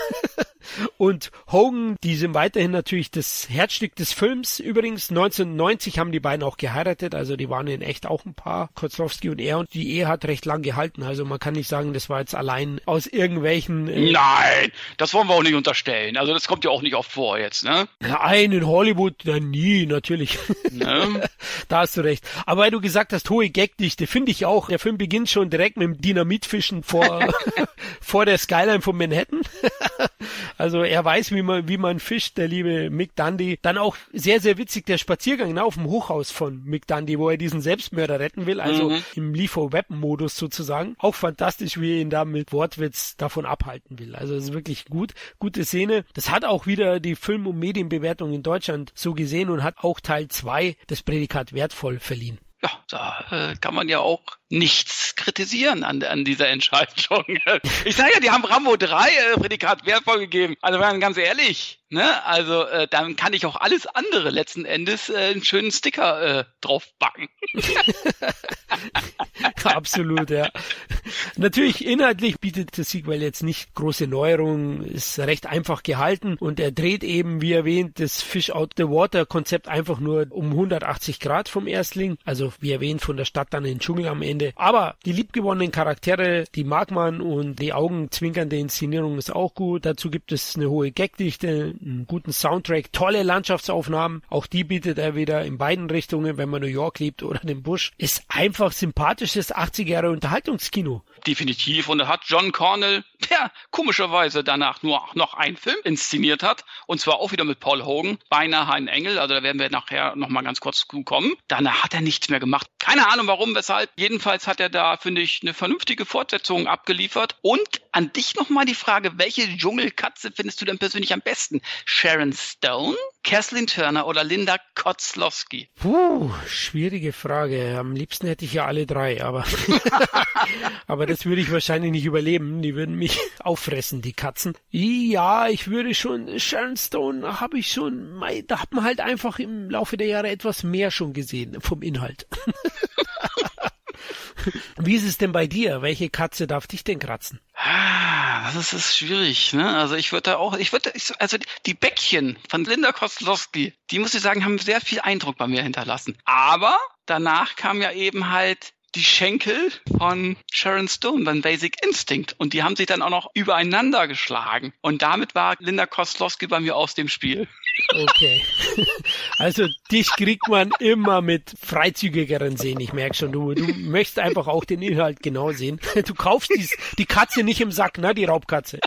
<laughs> und Hogan, die sind weiterhin natürlich das Herzstück des Films. Übrigens 1990 haben die beiden auch geheiratet, also die waren in echt auch ein Paar, Kotzlowski und er. Und die Ehe hat recht lang gehalten, also man kann nicht sagen, das war jetzt allein aus irgendwelchen. Äh Nein, das wollen wir auch nicht unterstellen. Also das kommt ja auch nicht oft vor jetzt, ne? Nein, in Hollywood na, nie, natürlich. Ne? <laughs> da hast du recht. Aber weil du gesagt hast, hohe Gagdichte, finde ich auch. Der Film beginnt schon direkt mit dem Dynamitfischen vor, <laughs> vor der Skyline von Manhattan. <laughs> Also er weiß, wie man, wie man fischt, der liebe Mick Dundee. Dann auch sehr, sehr witzig der Spaziergang ne, auf dem Hochhaus von Mick Dundee, wo er diesen Selbstmörder retten will, also mhm. im Liefer-Web-Modus sozusagen. Auch fantastisch, wie er ihn da mit Wortwitz davon abhalten will. Also es ist wirklich gut, gute Szene. Das hat auch wieder die Film- und Medienbewertung in Deutschland so gesehen und hat auch Teil 2 das Prädikat wertvoll verliehen. Ja, da äh, kann man ja auch nichts kritisieren an, an dieser Entscheidung. <laughs> Ich sage ja, die haben Rambo 3 äh, Prädikat wertvoll gegeben. Also werden ganz ehrlich, ne? Also äh, dann kann ich auch alles andere letzten Endes äh, einen schönen Sticker äh, draufbacken. <laughs> Absolut, ja. Natürlich inhaltlich bietet das Sequel jetzt nicht große Neuerungen, ist recht einfach gehalten und er dreht eben, wie erwähnt, das Fish Out the Water Konzept einfach nur um 180 Grad vom Erstling. Also wie erwähnt von der Stadt dann in den Dschungel am Ende Ende. Aber die liebgewonnenen Charaktere, die mag man und die augenzwinkernde Inszenierung ist auch gut. Dazu gibt es eine hohe Gagdichte, einen guten Soundtrack, tolle Landschaftsaufnahmen. Auch die bietet er wieder in beiden Richtungen, wenn man New York liebt oder den Busch. Ist einfach sympathisches 80er Jahre Unterhaltungskino definitiv. Und er hat John Cornell, der komischerweise danach nur noch einen Film inszeniert hat. Und zwar auch wieder mit Paul Hogan, beinahe ein Engel. Also da werden wir nachher nochmal ganz kurz kommen. Danach hat er nichts mehr gemacht. Keine Ahnung warum, weshalb. Jedenfalls hat er da, finde ich, eine vernünftige Fortsetzung abgeliefert. Und an dich nochmal die Frage, welche Dschungelkatze findest du denn persönlich am besten? Sharon Stone Kathleen Turner oder Linda Kotzlowski? Puh, schwierige Frage. Am liebsten hätte ich ja alle drei, aber, <laughs> aber das würde ich wahrscheinlich nicht überleben. Die würden mich <laughs> auffressen, die Katzen. Ja, ich würde schon, Sharon Stone habe ich schon, da hat man halt einfach im Laufe der Jahre etwas mehr schon gesehen vom Inhalt. <laughs> Wie ist es denn bei dir? Welche Katze darf dich denn kratzen? Ah, das ist schwierig, ne? Also ich würde da auch, ich würde, also die Bäckchen von Linda Kostlowski, die muss ich sagen, haben sehr viel Eindruck bei mir hinterlassen. Aber danach kam ja eben halt die Schenkel von Sharon Stone beim Basic Instinct und die haben sich dann auch noch übereinander geschlagen und damit war Linda Koslowski bei mir aus dem Spiel. Okay. <laughs> Also dich kriegt man immer mit freizügigeren sehen. Ich merke schon, du, du möchtest einfach auch den Inhalt genau sehen. Du kaufst die, die Katze nicht im Sack, ne? Die Raubkatze.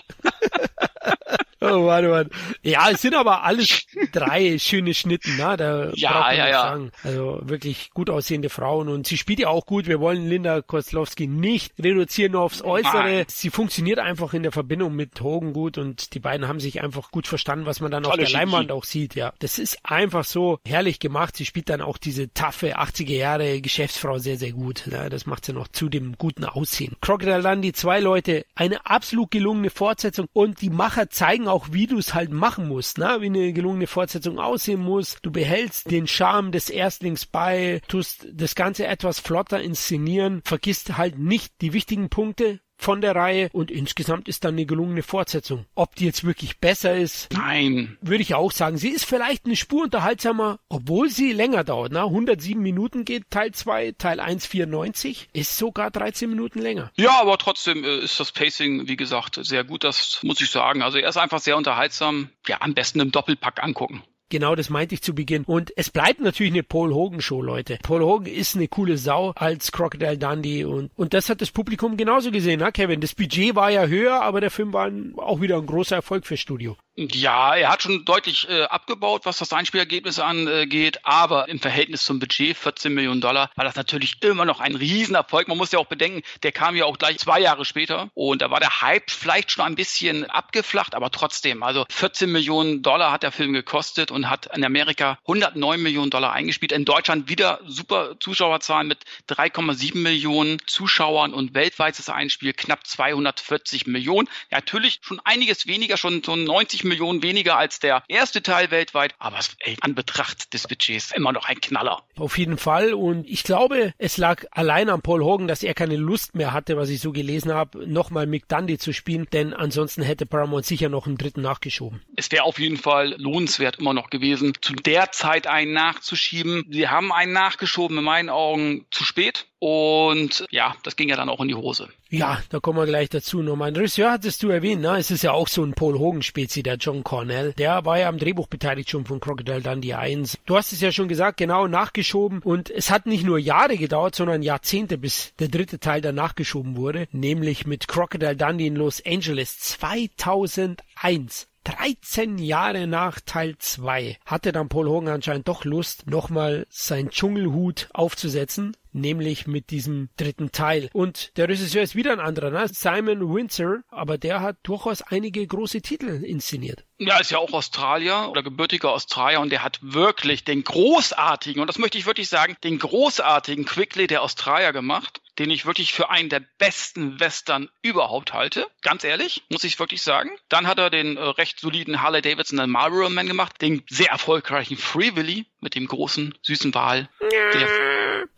Oh Mann, Mann. Ja, es sind aber alles drei schöne Schnitten, ne? Da ja, ja, ja. Sagen. Also wirklich gut aussehende Frauen und sie spielt ja auch gut. Wir wollen Linda Kozlowski nicht reduzieren nur aufs Äußere. Nein. Sie funktioniert einfach in der Verbindung mit Hogan gut und die beiden haben sich einfach gut verstanden, was man dann Tolle auf der Leinwand auch sieht, ja. Das ist einfach so herrlich gemacht. Sie spielt dann auch diese taffe 80er Jahre Geschäftsfrau sehr, sehr gut. Ne? Das macht sie noch zu dem guten Aussehen. Crocodile Dundee, zwei Leute, eine absolut gelungene Fortsetzung und die Macher zeigen auch, wie du es halt machen musst, ne? wie eine gelungene Fortsetzung aussehen muss. Du behältst den Charme des Erstlings bei, tust das Ganze etwas flotter inszenieren, vergisst halt nicht die wichtigen Punkte, von der Reihe und insgesamt ist dann eine gelungene Fortsetzung. Ob die jetzt wirklich besser ist, nein, würde ich auch sagen. Sie ist vielleicht eine Spur unterhaltsamer, obwohl sie länger dauert. Ne? 107 Minuten geht Teil 2, Teil 1 94, ist sogar 13 Minuten länger. Ja, aber trotzdem äh, ist das Pacing, wie gesagt, sehr gut, das muss ich sagen. Also er ist einfach sehr unterhaltsam. Ja, am besten im Doppelpack angucken. Genau, das meinte ich zu Beginn. Und es bleibt natürlich eine Paul Hogan Show, Leute. Paul Hogan ist eine coole Sau als Crocodile Dundee und, und das hat das Publikum genauso gesehen, ne, Kevin? Das Budget war ja höher, aber der Film war auch wieder ein großer Erfolg für Studio. Ja, er hat schon deutlich äh, abgebaut, was das Einspielergebnis angeht, aber im Verhältnis zum Budget 14 Millionen Dollar war das natürlich immer noch ein Riesenerfolg. Man muss ja auch bedenken, der kam ja auch gleich zwei Jahre später und da war der Hype vielleicht schon ein bisschen abgeflacht, aber trotzdem, also 14 Millionen Dollar hat der Film gekostet und hat in Amerika 109 Millionen Dollar eingespielt. In Deutschland wieder super Zuschauerzahlen mit 3,7 Millionen Zuschauern und weltweites Einspiel knapp 240 Millionen. Ja, natürlich schon einiges weniger, schon so 90 Millionen weniger als der erste Teil weltweit, aber ey, an Betracht des Budgets immer noch ein Knaller. Auf jeden Fall und ich glaube, es lag allein an Paul Hogan, dass er keine Lust mehr hatte, was ich so gelesen habe, nochmal Mick Dundee zu spielen, denn ansonsten hätte Paramount sicher noch einen dritten nachgeschoben. Es wäre auf jeden Fall lohnenswert immer noch gewesen, zu der Zeit einen nachzuschieben. Sie haben einen nachgeschoben, in meinen Augen zu spät. Und ja, das ging ja dann auch in die Hose. Ja, da kommen wir gleich dazu nochmal. Ein Regisseur hattest du erwähnt, ne? Es ist ja auch so ein Paul Hogan-Spezi, der John Cornell. Der war ja am Drehbuch beteiligt schon von Crocodile Dundee 1. Du hast es ja schon gesagt, genau, nachgeschoben. Und es hat nicht nur Jahre gedauert, sondern Jahrzehnte, bis der dritte Teil dann nachgeschoben wurde. Nämlich mit Crocodile Dundee in Los Angeles 2001. 13 Jahre nach Teil 2 hatte dann Paul Hogan anscheinend doch Lust, nochmal seinen Dschungelhut aufzusetzen nämlich mit diesem dritten Teil. Und der Regisseur ist wieder ein anderer, ne? Simon Windsor, aber der hat durchaus einige große Titel inszeniert. Ja, ist ja auch Australier oder gebürtiger Australier und der hat wirklich den großartigen, und das möchte ich wirklich sagen, den großartigen Quickly der Australier gemacht den ich wirklich für einen der besten Western überhaupt halte. Ganz ehrlich, muss ich wirklich sagen. Dann hat er den äh, recht soliden Harley Davidson and Marlboro Man gemacht, den sehr erfolgreichen Free Willy mit dem großen, süßen Wal. Der,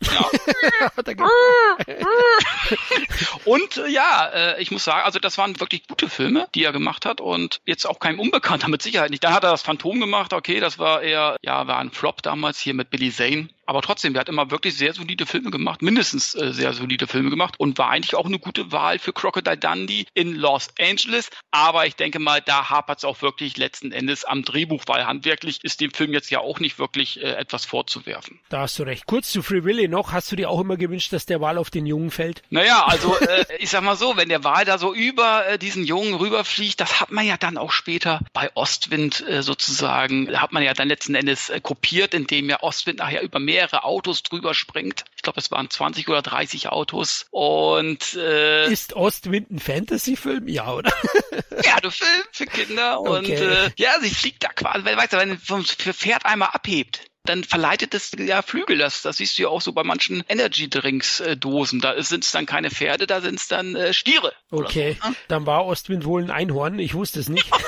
<laughs> ja. <laughs> und äh, ja, äh, ich muss sagen, also das waren wirklich gute Filme, die er gemacht hat und jetzt auch kein Unbekannter mit Sicherheit nicht. Dann hat er das Phantom gemacht, okay, das war eher, ja, war ein Flop damals hier mit Billy Zane. Aber trotzdem, der hat immer wirklich sehr solide Filme gemacht, mindestens äh, sehr solide Filme gemacht und war eigentlich auch eine gute Wahl für Crocodile Dundee in Los Angeles. Aber ich denke mal, da hapert es auch wirklich letzten Endes am Drehbuch, weil handwerklich ist dem Film jetzt ja auch nicht wirklich äh, etwas vorzuwerfen. Da hast du recht. Kurz zu Free Willy noch, hast du dir auch immer gewünscht, dass der Wal auf den Jungen fällt? Naja, also <laughs> äh, ich sag mal so, wenn der Wal da so über äh, diesen Jungen rüberfliegt, das hat man ja dann auch später bei Ostwind äh, sozusagen, hat man ja dann letzten Endes äh, kopiert, indem ja Ostwind nachher über Meer mehrere Autos drüber springt. Ich glaube, es waren 20 oder 30 Autos. Und äh, ist Ostwind ein Fantasy-Film? Ja, oder? <laughs> ja, du Film für Kinder. Okay. Und äh, ja, sie fliegt da quasi, weil weißt du, wenn vom Pferd einmal abhebt, dann verleitet es ja Flügel. Das, das siehst du ja auch so bei manchen Energy-Drinks-Dosen. Da sind es dann keine Pferde, da sind es dann äh, Stiere. Okay, so. dann war Ostwind wohl ein Einhorn. Ich wusste es nicht. <laughs>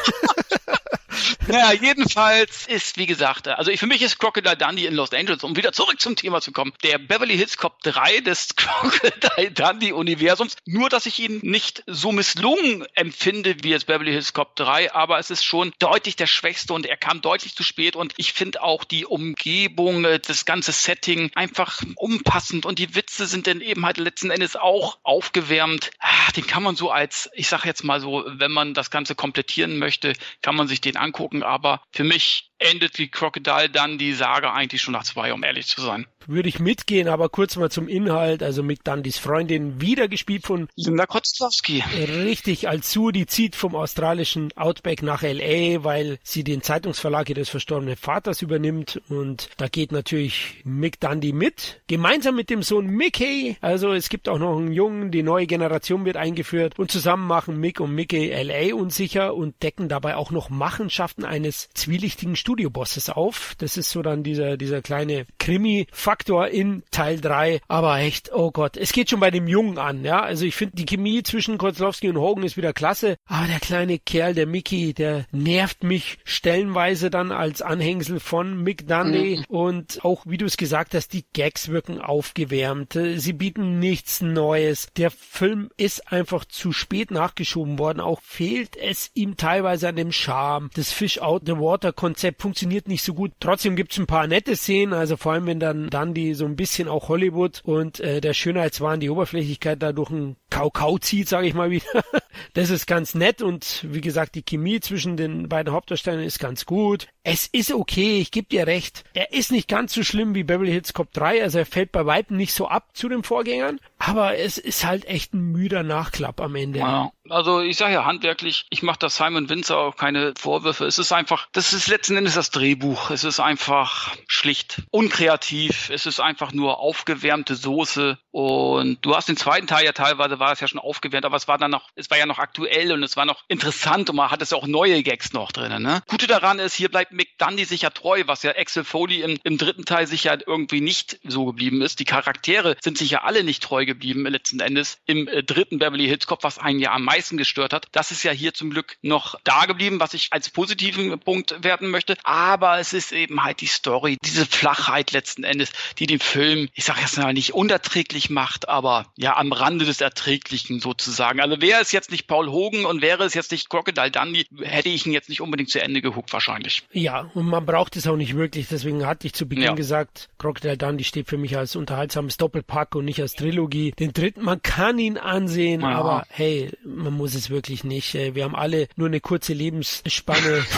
<laughs> naja, jedenfalls ist, wie gesagt, also für mich ist Crocodile Dundee in Los Angeles, um wieder zurück zum Thema zu kommen, der Beverly Hills Cop 3 des <laughs> Crocodile Dundee Universums. Nur, dass ich ihn nicht so misslungen empfinde wie jetzt Beverly Hills Cop 3, aber es ist schon deutlich der Schwächste und er kam deutlich zu spät und ich finde auch die Umgebung, äh, das ganze Setting einfach unpassend und die Witze sind dann eben halt letzten Endes auch aufgewärmt. Ah, den kann man so als, ich sag jetzt mal so, wenn man das Ganze komplettieren möchte, kann man sich den angucken, aber für mich endet wie Crocodile dann die Sage eigentlich schon nach zwei, um ehrlich zu sein. Würde ich mitgehen, aber kurz mal zum Inhalt. Also Mick Dundys Freundin, wieder gespielt von Linda Kotzlowski. Richtig, als Sue, die zieht vom australischen Outback nach L.A., weil sie den Zeitungsverlag ihres verstorbenen Vaters übernimmt. Und da geht natürlich Mick Dundee mit. Gemeinsam mit dem Sohn Mickey. Also es gibt auch noch einen Jungen, die neue Generation wird eingeführt. Und zusammen machen Mick und Mickey L.A. unsicher und decken dabei auch noch Machenschaften eines zwielichtigen Studios Studiobosses auf. Das ist so dann dieser, dieser kleine Krimi-Faktor in Teil 3. Aber echt, oh Gott, es geht schon bei dem Jungen an, ja. Also ich finde die Chemie zwischen Kozlowski und Hogan ist wieder klasse. Aber der kleine Kerl, der Mickey, der nervt mich stellenweise dann als Anhängsel von Mick Dundee. Mhm. Und auch, wie du es gesagt hast, die Gags wirken aufgewärmt. Sie bieten nichts Neues. Der Film ist einfach zu spät nachgeschoben worden. Auch fehlt es ihm teilweise an dem Charme. Das Fish Out the Water Konzept funktioniert nicht so gut. Trotzdem gibt's ein paar nette Szenen, also vor allem wenn dann dann die so ein bisschen auch Hollywood und äh, der Schönheitswahn, die Oberflächlichkeit da durch ein Kau-Kau zieht, sage ich mal wieder. <laughs> Das ist ganz nett und wie gesagt, die Chemie zwischen den beiden Hauptdarstellern ist ganz gut. Es ist okay, ich gebe dir recht. Er ist nicht ganz so schlimm wie Beverly Hills Cop 3, also er fällt bei Weitem nicht so ab zu den Vorgängern, aber es ist halt echt ein müder Nachklapp am Ende. Ja, also ich sage ja handwerklich, ich mache das Simon Winzer auch keine Vorwürfe. Es ist einfach, das ist letzten Endes das Drehbuch. Es ist einfach schlicht unkreativ. Es ist einfach nur aufgewärmte Soße und du hast den zweiten Teil ja teilweise war es ja schon aufgewärmt, aber es war dann noch, es war ja noch aktuell und es war noch interessant und man hat es ja auch neue Gags noch drin. Ne? Gute daran ist, hier bleibt Mick Dundee sicher treu, was ja Axel Foley im, im dritten Teil sicher irgendwie nicht so geblieben ist. Die Charaktere sind sicher alle nicht treu geblieben letzten Endes im äh, dritten Beverly Hills Cop, was einen ja am meisten gestört hat. Das ist ja hier zum Glück noch da geblieben, was ich als positiven Punkt werten möchte. Aber es ist eben halt die Story, diese Flachheit letzten Endes, die den Film, ich sage jetzt mal nicht unerträglich macht, aber ja am Rande des Erträglichen sozusagen. Also wäre es jetzt nicht Paul Hogan und wäre es jetzt nicht Crocodile Dundee, hätte ich ihn jetzt nicht unbedingt zu Ende geguckt wahrscheinlich. Ja, und man braucht es auch nicht wirklich. Deswegen hatte ich zu Beginn ja. gesagt, Crocodile Dundee steht für mich als unterhaltsames Doppelpack und nicht als Trilogie. Den dritten, man kann ihn ansehen, ja. aber hey, man muss es wirklich nicht. Äh, wir haben alle nur eine kurze Lebensspanne. <laughs>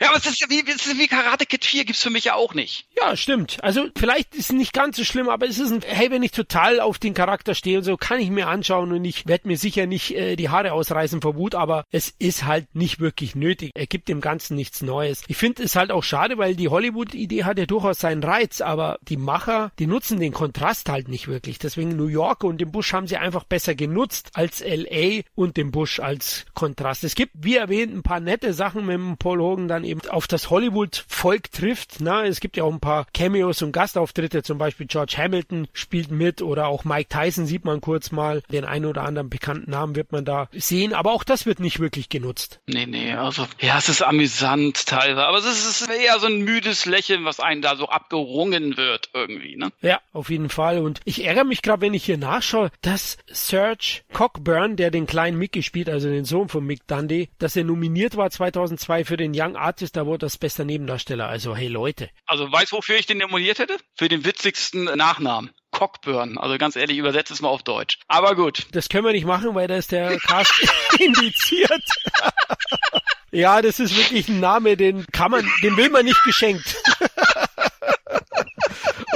ja, aber es ist ja wie, es ist wie Karate Kid 4 gibt's für mich ja auch nicht. Ja, stimmt. Also vielleicht ist es nicht ganz so schlimm, aber es ist ein, hey, wenn ich total auf den Charakter stehe und so, kann ich mir anschauen und ich werde mir sicher nicht äh, die Haare ausreißen vor Wut, aber es ist halt nicht wirklich nötig. Er gibt dem Ganzen nichts Neues. Ich finde es halt auch schade, weil die Hollywood-Idee hat ja durchaus seinen Reiz, aber die Macher, die nutzen den Kontrast halt nicht wirklich. Deswegen New York und den Busch haben sie einfach besser genutzt als LA und den Busch als Kontrast. Es gibt, wie erwähnt, ein paar nette Sachen, wenn Paul Hogan dann eben auf das Hollywood-Volk trifft. Na, es gibt ja auch ein paar Cameos und Gastauftritte, zum Beispiel George Hamilton spielt mit oder auch Mike Tyson sieht man kurz mal. Den einen oder anderen bekannten Namen wird man da sehen, aber auch das wird nicht wirklich genutzt. Nee, nee, also ja, es ist amüsant teilweise, aber es ist eher so ein müdes Lächeln, was einen da so abgerungen wird irgendwie, ne? Ja, auf jeden Fall und ich ärgere mich gerade, wenn ich hier nachschaue, dass Serge Cockburn, der den kleinen Mick gespielt, also den Sohn von Mick Dundee, dass er nominiert war 2002 für den Young Artist Award als bester Nebendarsteller. Also hey Leute. Also weißt wofür ich den nominiert hätte? Für den witzigsten Nachnamen. Cockburn. Also ganz ehrlich, übersetzt es mal auf Deutsch. Aber gut. Das können wir nicht machen, weil da ist der Cast <laughs> indiziert. <laughs> ja, das ist wirklich ein Name, den kann man, den will man nicht geschenkt. <laughs>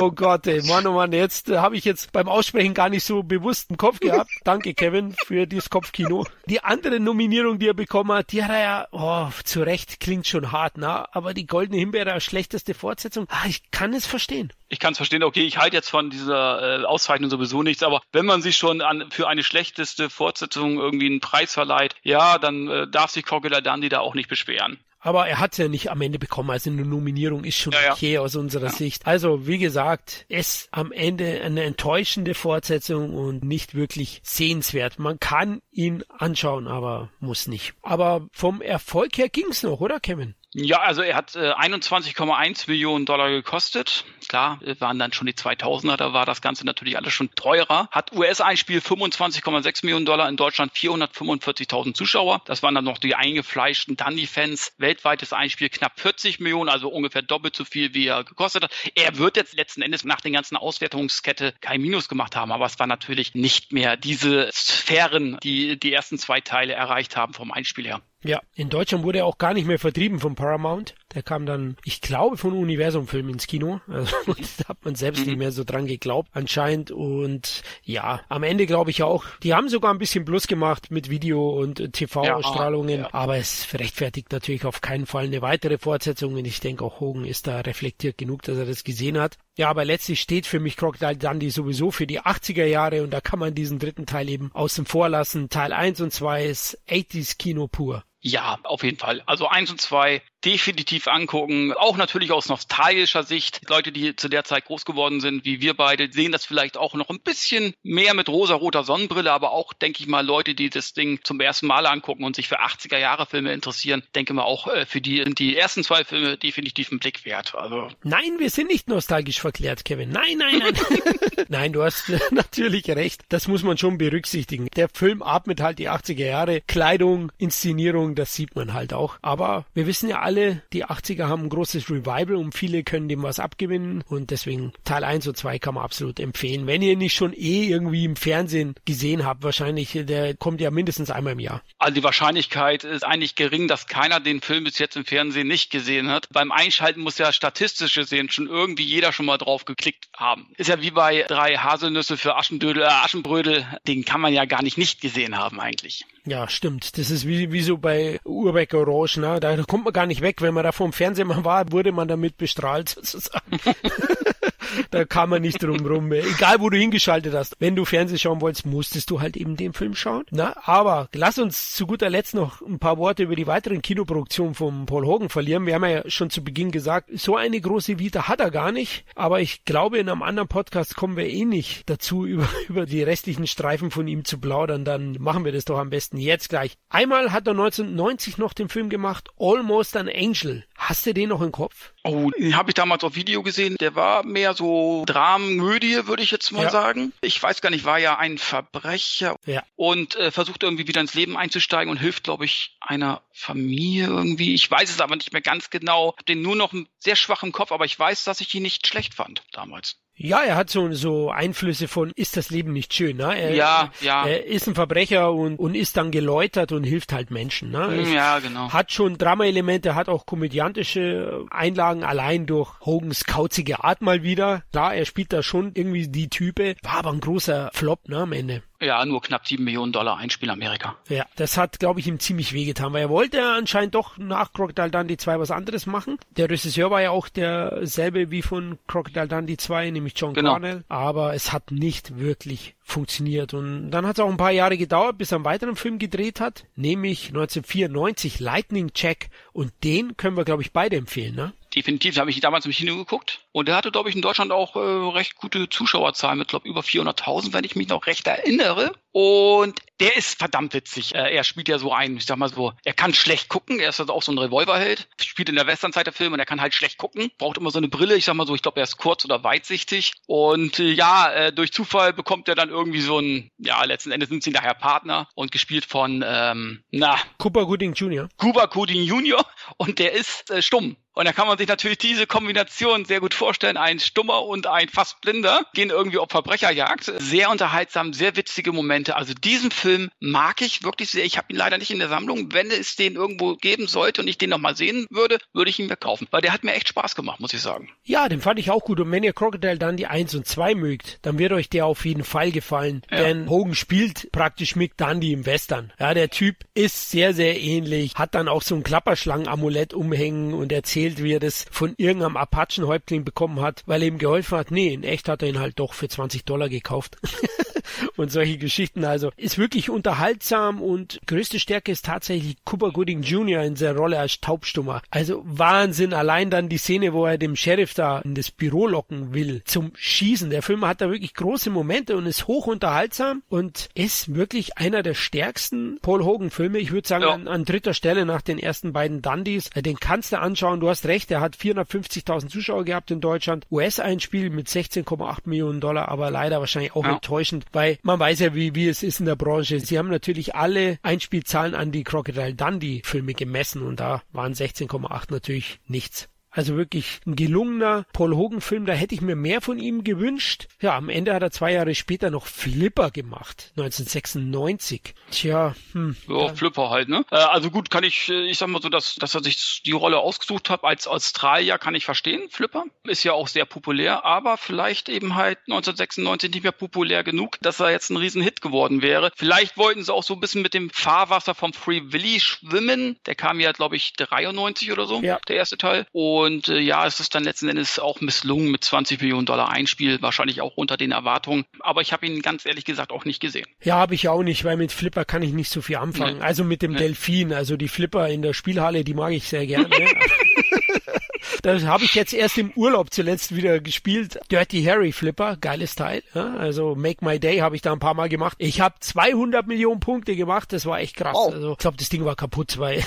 Oh Gott, ey, Mann, oh Mann, jetzt äh, habe ich jetzt beim Aussprechen gar nicht so bewusst im Kopf gehabt. Danke, Kevin, für dieses Kopfkino. Die andere Nominierung, die er bekommen hat, die hat er ja, oh, zu Recht, klingt schon hart, na, aber die Goldene Himbeere als schlechteste Fortsetzung, ah, ich kann es verstehen. Ich kann es verstehen, okay, ich halte jetzt von dieser äh, Auszeichnung sowieso nichts, aber wenn man sich schon an für eine schlechteste Fortsetzung irgendwie einen Preis verleiht, ja, dann äh, darf sich Crocodile Dundee da auch nicht beschweren. Aber er hat ja nicht am Ende bekommen, also eine Nominierung ist schon ja, okay ja. aus unserer ja. Sicht. Also, wie gesagt, es am Ende eine enttäuschende Fortsetzung und nicht wirklich sehenswert. Man kann ihn anschauen, aber muss nicht. Aber vom Erfolg her ging's noch, oder Kevin? Ja, also er hat äh, 21,1 Millionen Dollar gekostet. Klar, waren dann schon die 2000er, da war das Ganze natürlich alles schon teurer. Hat US-Einspiel 25,6 Millionen Dollar, in Deutschland 445.000 Zuschauer. Das waren dann noch die eingefleischten Dundee-Fans. Weltweites Einspiel knapp 40 Millionen, also ungefähr doppelt so viel, wie er gekostet hat. Er wird jetzt letzten Endes nach den ganzen Auswertungskette kein Minus gemacht haben, aber es war natürlich nicht mehr diese Sphären, die die ersten zwei Teile erreicht haben vom Einspiel her. Ja, in Deutschland wurde er auch gar nicht mehr vertrieben von Paramount. Der kam dann, ich glaube, von Universum Film ins Kino. <laughs> Also da hat man selbst nicht mhm. mehr so dran geglaubt, anscheinend. Und ja, am Ende glaube ich auch, die haben sogar ein bisschen Plus gemacht mit Video und TV-Ausstrahlungen, ja, ja. aber es rechtfertigt natürlich auf keinen Fall eine weitere Fortsetzung. Und ich denke auch Hogan ist da reflektiert genug, dass er das gesehen hat. Ja, aber letztlich steht für mich Crocodile Dundee sowieso für die 80er Jahre und da kann man diesen dritten Teil eben außen vor lassen. Teil 1 und 2 ist 80s Kino pur. Ja, auf jeden Fall. Also eins und zwei definitiv angucken. Auch natürlich aus nostalgischer Sicht. Leute, die zu der Zeit groß geworden sind, wie wir beide, sehen das vielleicht auch noch ein bisschen mehr mit rosa-roter Sonnenbrille, aber auch, denke ich mal, Leute, die das Ding zum ersten Mal angucken und sich für 80er Jahre Filme interessieren, denke mal auch, äh, für die sind die ersten zwei Filme definitiv einen Blick wert. Also. Nein, wir sind nicht nostalgisch verklärt, Kevin. Nein, nein, nein. <laughs> nein, du hast natürlich recht. Das muss man schon berücksichtigen. Der Film atmet halt die 80er Jahre. Kleidung, Inszenierung, das sieht man halt auch. Aber wir wissen ja alle, die 80er haben ein großes Revival und viele können dem was abgewinnen und deswegen Teil 1 und 2 kann man absolut empfehlen. Wenn ihr nicht schon eh irgendwie im Fernsehen gesehen habt, wahrscheinlich, der kommt ja mindestens einmal im Jahr. Also die Wahrscheinlichkeit ist eigentlich gering, dass keiner den Film bis jetzt im Fernsehen nicht gesehen hat. Beim Einschalten muss ja statistisch gesehen schon irgendwie jeder schon mal drauf geklickt haben. Ist ja wie bei drei Haselnüsse für Aschendödel, äh, Aschenbrödel, den kann man ja gar nicht nicht gesehen haben eigentlich. Ja, stimmt. Das ist wie, wie so bei Urbeck Orange, ne? Da kommt man gar nicht weg. Wenn man da vom Fernseher mal war, wurde man damit bestrahlt, <laughs> sozusagen. <laughs> da kam man nicht drum rum. Egal, wo du hingeschaltet hast. Wenn du Fernsehen schauen wolltest, musstest du halt eben den Film schauen. Na, aber lass uns zu guter Letzt noch ein paar Worte über die weiteren Kinoproduktionen von Paul Hogan verlieren. Wir haben ja schon zu Beginn gesagt, so eine große Vita hat er gar nicht. Aber ich glaube, in einem anderen Podcast kommen wir eh nicht dazu, <laughs> über, über die restlichen Streifen von ihm zu plaudern. Dann machen wir das doch am besten jetzt gleich. Einmal hat er 1990 noch den Film gemacht, Almost an Angel. Hast du den noch im Kopf? Oh, den habe ich damals auf Video gesehen. Der war mehr so Dramödie, würde ich jetzt mal ja. sagen. Ich weiß gar nicht, war ja ein Verbrecher ja. und äh, versucht irgendwie wieder ins Leben einzusteigen und hilft, glaube ich, einer Familie irgendwie. Ich weiß es aber nicht mehr ganz genau. Den nur noch sehr schwach im Kopf, aber ich weiß, dass ich ihn nicht schlecht fand damals. Ja, er hat so, so Einflüsse von, ist das Leben nicht schön, ne? Er, ja, ja. Er ist ein Verbrecher und, und ist dann geläutert und hilft halt Menschen, ne? Es ja, genau. Hat schon Drama-Elemente, hat auch komödiantische Einlagen, allein durch Hogans kauzige Art mal wieder. Klar, er spielt da schon irgendwie die Type, war aber ein großer Flop, ne, am Ende. Ja, nur knapp sieben Millionen Dollar Einspiel Amerika. Ja, das hat, glaube ich, ihm ziemlich wehgetan, weil er wollte anscheinend doch nach Crocodile Dundee 2 was anderes machen. Der Regisseur war ja auch derselbe wie von Crocodile Dundee 2, nämlich John genau. Cornell. Aber es hat nicht wirklich funktioniert. Und dann hat es auch ein paar Jahre gedauert, bis er einen weiteren Film gedreht hat, nämlich 1994 Lightning Check. Und den können wir, glaube ich, beide empfehlen, ne? Definitiv. Da habe ich damals im Kino geguckt. Und der hatte, glaube ich, in Deutschland auch äh, recht gute Zuschauerzahlen mit, glaube über 400.000, wenn ich mich noch recht erinnere. Und der ist verdammt witzig. Äh, er spielt ja so ein, ich sag mal so, er kann schlecht gucken. Er ist also auch so ein Revolverheld. Spielt in der Westernzeit der Film und er kann halt schlecht gucken. Braucht immer so eine Brille. Ich sag mal so, ich glaube, er ist kurz oder weitsichtig. Und äh, ja, äh, durch Zufall bekommt er dann irgendwie so ein, ja, letzten Endes sind sie nachher Partner und gespielt von, ähm, na. Cooper Gooding Jr. Cooper Gooding Jr. Und der ist äh, stumm. Und da kann man sich natürlich diese Kombination sehr gut vorstellen. Ein Stummer und ein fast Blinder gehen irgendwie auf Verbrecherjagd. Sehr unterhaltsam, sehr witzige Momente. Also diesen Film mag ich wirklich sehr. Ich habe ihn leider nicht in der Sammlung. Wenn es den irgendwo geben sollte und ich den nochmal sehen würde, würde ich ihn mir kaufen. Weil der hat mir echt Spaß gemacht, muss ich sagen. Ja, den fand ich auch gut. Und wenn ihr Crocodile dann die 1 und 2 mögt, dann wird euch der auf jeden Fall gefallen. Ja. Denn Hogan spielt praktisch Mick Dundee im Western. Ja, der Typ ist sehr, sehr ähnlich, hat dann auch so ein Klapperschlangen-Amulett umhängen und erzählt, wie er das von irgendeinem Apachenhäuptling bekommen hat, weil er ihm geholfen hat. Nee, in echt hat er ihn halt doch für 20 Dollar gekauft. <laughs> und solche Geschichten. Also ist wirklich unterhaltsam und größte Stärke ist tatsächlich Cooper Gooding Jr. in seiner Rolle als Taubstummer. Also Wahnsinn. Allein dann die Szene, wo er dem Sheriff da in das Büro locken will zum Schießen. Der Film hat da wirklich große Momente und ist hoch unterhaltsam und ist wirklich einer der stärksten Paul Hogan Filme. Ich würde sagen ja. an, an, dritter Stelle nach den ersten beiden Dundies. Den kannst du anschauen. Du hast recht. Er hat 450.000 Zuschauer gehabt in Deutschland. US-Einspiel mit 16,8 Millionen Dollar, aber leider wahrscheinlich auch ja. enttäuschend, weil man weiß ja, wie, wie es ist in der Branche. Sie haben natürlich alle Einspielzahlen an die Crocodile Dundee Filme gemessen und da waren 16,8 natürlich nichts. Also wirklich ein gelungener Paul Hogan-Film, da hätte ich mir mehr von ihm gewünscht. Ja, am Ende hat er zwei Jahre später noch Flipper gemacht, 1996. Tja, hm. Ja, ja. Flipper halt, ne? Äh, also gut, kann ich, äh, ich sag mal so, dass, dass er sich die Rolle ausgesucht hat als Australier, kann ich verstehen. Flipper ist ja auch sehr populär, aber vielleicht eben halt 1996 nicht mehr populär genug, dass er jetzt ein Riesenhit geworden wäre. Vielleicht wollten sie auch so ein bisschen mit dem Fahrwasser vom Free Willy schwimmen. Der kam ja, glaube ich, 93 oder so, ja. der erste Teil. Und und äh, ja, es ist dann letzten Endes auch misslungen mit 20 Millionen Dollar Einspiel, wahrscheinlich auch unter den Erwartungen. Aber ich habe ihn ganz ehrlich gesagt auch nicht gesehen. Ja, habe ich auch nicht, weil mit Flipper kann ich nicht so viel anfangen. Nee. Also mit dem nee. Delfin, also die Flipper in der Spielhalle, die mag ich sehr gerne. <laughs> <laughs> Das habe ich jetzt erst im Urlaub zuletzt wieder gespielt. Dirty Harry Flipper, geiles Teil. Ja, also Make My Day habe ich da ein paar Mal gemacht. Ich habe 200 Millionen Punkte gemacht. Das war echt krass. Oh. Also ich glaube, das Ding war kaputt, weil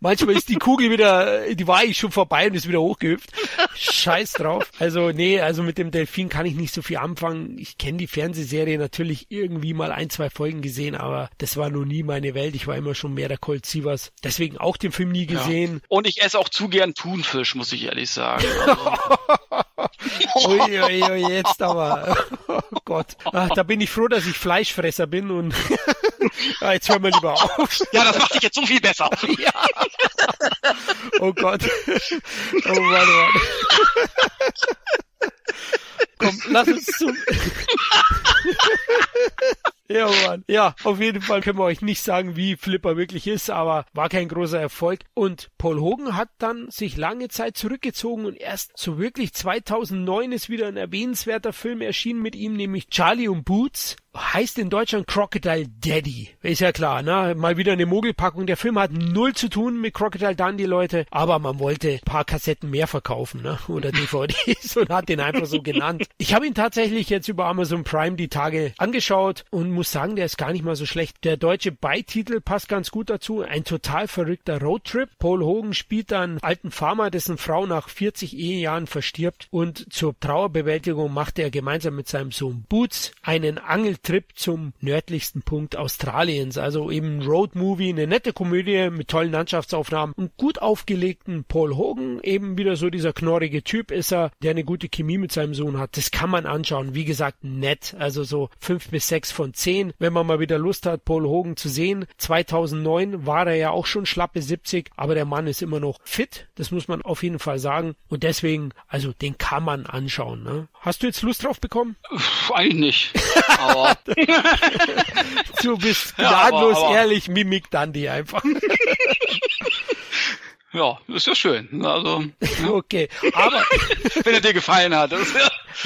manchmal ist die Kugel wieder, die war eigentlich schon vorbei und ist wieder hochgehüpft. Scheiß drauf. Also nee, also mit dem Delfin kann ich nicht so viel anfangen. Ich kenne die Fernsehserie natürlich irgendwie mal ein, zwei Folgen gesehen, aber das war noch nie meine Welt. Ich war immer schon mehr der Colt Sievers. Deswegen auch den Film nie gesehen. Ja. Und ich esse auch zu gern Thunfisch, muss ich ehrlich sagen. <laughs> Also. ui, ui, ui, jetzt aber. Oh Gott. Ach, da bin ich froh, dass ich Fleischfresser bin und <laughs> ah, jetzt hören wir lieber auf. Ja, das macht dich jetzt so viel besser. <laughs> ja. Oh Gott. Oh Mann, Mann. Komm, lass uns zum. <laughs> Ja, Mann. Ja, auf jeden Fall können wir euch nicht sagen, wie Flipper wirklich ist, aber war kein großer Erfolg. Und Paul Hogan hat dann sich lange Zeit zurückgezogen und erst so wirklich 2009 ist wieder ein erwähnenswerter Film erschienen mit ihm, nämlich Charlie und Boots heißt in Deutschland Crocodile Daddy. Ist ja klar, ne? Mal wieder eine Mogelpackung. Der Film hat null zu tun mit Crocodile Dundee, Leute, aber man wollte paar Kassetten mehr verkaufen, ne? Oder <laughs> DVDs und hat den einfach so genannt. Ich habe ihn tatsächlich jetzt über Amazon Prime die Tage angeschaut und muss sagen, der ist gar nicht mal so schlecht. Der deutsche Beititel passt ganz gut dazu. Ein total verrückter Roadtrip. Paul Hogan spielt einen alten Farmer, dessen Frau nach 40 Ehejahren verstirbt und zur Trauerbewältigung macht er gemeinsam mit seinem Sohn Boots einen Angel Trip zum nördlichsten Punkt Australiens. Also eben Road Movie, eine nette Komödie mit tollen Landschaftsaufnahmen und gut aufgelegten Paul Hogan. Eben wieder so dieser knorrige Typ ist er, der eine gute Chemie mit seinem Sohn hat. Das kann man anschauen. Wie gesagt, nett. Also so fünf bis sechs von zehn. Wenn man mal wieder Lust hat, Paul Hogan zu sehen. 2009 war er ja auch schon schlappe 70, aber der Mann ist immer noch fit. Das muss man auf jeden Fall sagen. Und deswegen, also den kann man anschauen. Ne? Hast du jetzt Lust drauf bekommen? Eigentlich nicht. <laughs> Aber du bist gnadenlos ja, aber, aber. ehrlich, Mimik Dandy einfach. <laughs> Ja, ist ja schön. Also, <laughs> okay, aber <laughs> wenn er dir gefallen hat, das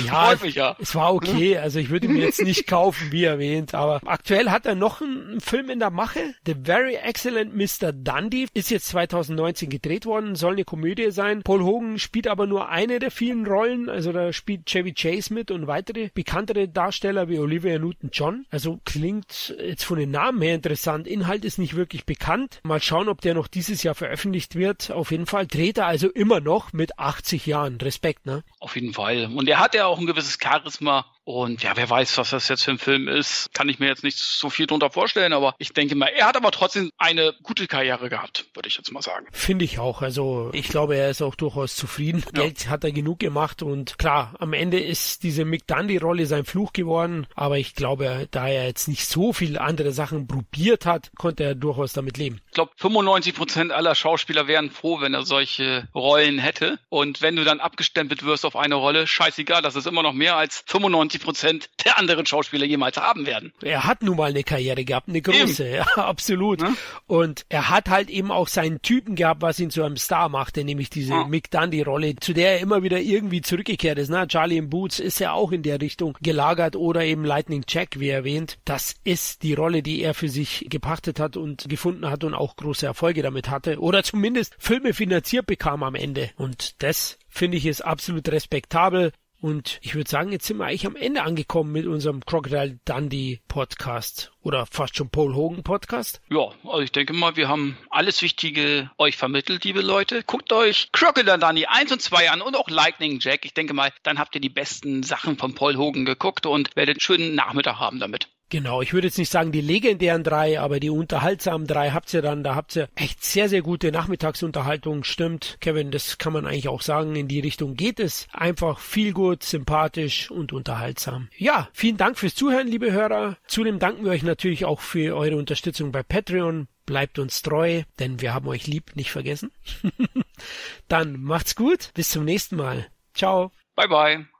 ja, freut mich ja. Es war okay, also ich würde ihn jetzt nicht <laughs> kaufen, wie erwähnt, aber aktuell hat er noch einen Film in der Mache. The Very Excellent Mr. Dundee ist jetzt 2019 gedreht worden, soll eine Komödie sein. Paul Hogan spielt aber nur eine der vielen Rollen, also da spielt Chevy Chase mit und weitere bekanntere Darsteller wie Olivia Newton-John. Also klingt jetzt von den Namen her interessant. Inhalt ist nicht wirklich bekannt. Mal schauen, ob der noch dieses Jahr veröffentlicht wird wird. Auf jeden Fall dreht er also immer noch mit 80 Jahren. Respekt, ne? Auf jeden Fall. Und er hat ja auch ein gewisses Charisma. Und ja, wer weiß, was das jetzt für ein Film ist, kann ich mir jetzt nicht so viel drunter vorstellen, aber ich denke mal, er hat aber trotzdem eine gute Karriere gehabt, würde ich jetzt mal sagen. Finde ich auch. Also ich glaube, er ist auch durchaus zufrieden. Ja. Geld hat er genug gemacht und klar, am Ende ist diese Mick Dundee-Rolle sein Fluch geworden, aber ich glaube, da er jetzt nicht so viele andere Sachen probiert hat, konnte er durchaus damit leben. Ich glaube, 95 Prozent aller Schauspieler wären froh, wenn er solche Rollen hätte. Und wenn du dann abgestempelt wirst auf eine Rolle, scheißegal, das ist immer noch mehr als 95 Prozent der anderen Schauspieler jemals haben werden. Er hat nun mal eine Karriere gehabt, eine große, eben. <laughs> ja, absolut. Ja? Und er hat halt eben auch seinen Typen gehabt, was ihn zu einem Star machte, nämlich diese ja. Mick Dundee-Rolle, zu der er immer wieder irgendwie zurückgekehrt ist. Ne? Charlie in Boots ist ja auch in der Richtung gelagert oder eben Lightning Jack, wie erwähnt. Das ist die Rolle, die er für sich gepachtet hat und gefunden hat und auch große Erfolge damit hatte. Oder zumindest Filme finanziert bekam am Ende. Und das finde ich ist absolut respektabel. Und ich würde sagen, jetzt sind wir eigentlich am Ende angekommen mit unserem Crocodile Dundee Podcast oder fast schon Paul Hogan Podcast. Ja, also ich denke mal, wir haben alles Wichtige euch vermittelt, liebe Leute. Guckt euch Crocodile Dundee 1 und 2 an und auch Lightning Jack. Ich denke mal, dann habt ihr die besten Sachen von Paul Hogan geguckt und werdet einen schönen Nachmittag haben damit. Genau, ich würde jetzt nicht sagen die legendären drei, aber die unterhaltsamen drei habt ihr dann, da habt ihr echt sehr, sehr gute Nachmittagsunterhaltung, stimmt. Kevin, das kann man eigentlich auch sagen, in die Richtung geht es. Einfach viel gut, sympathisch und unterhaltsam. Ja, vielen Dank fürs Zuhören, liebe Hörer. Zudem danken wir euch natürlich auch für eure Unterstützung bei Patreon. Bleibt uns treu, denn wir haben euch lieb, nicht vergessen. <laughs> dann macht's gut, bis zum nächsten Mal. Ciao. Bye bye.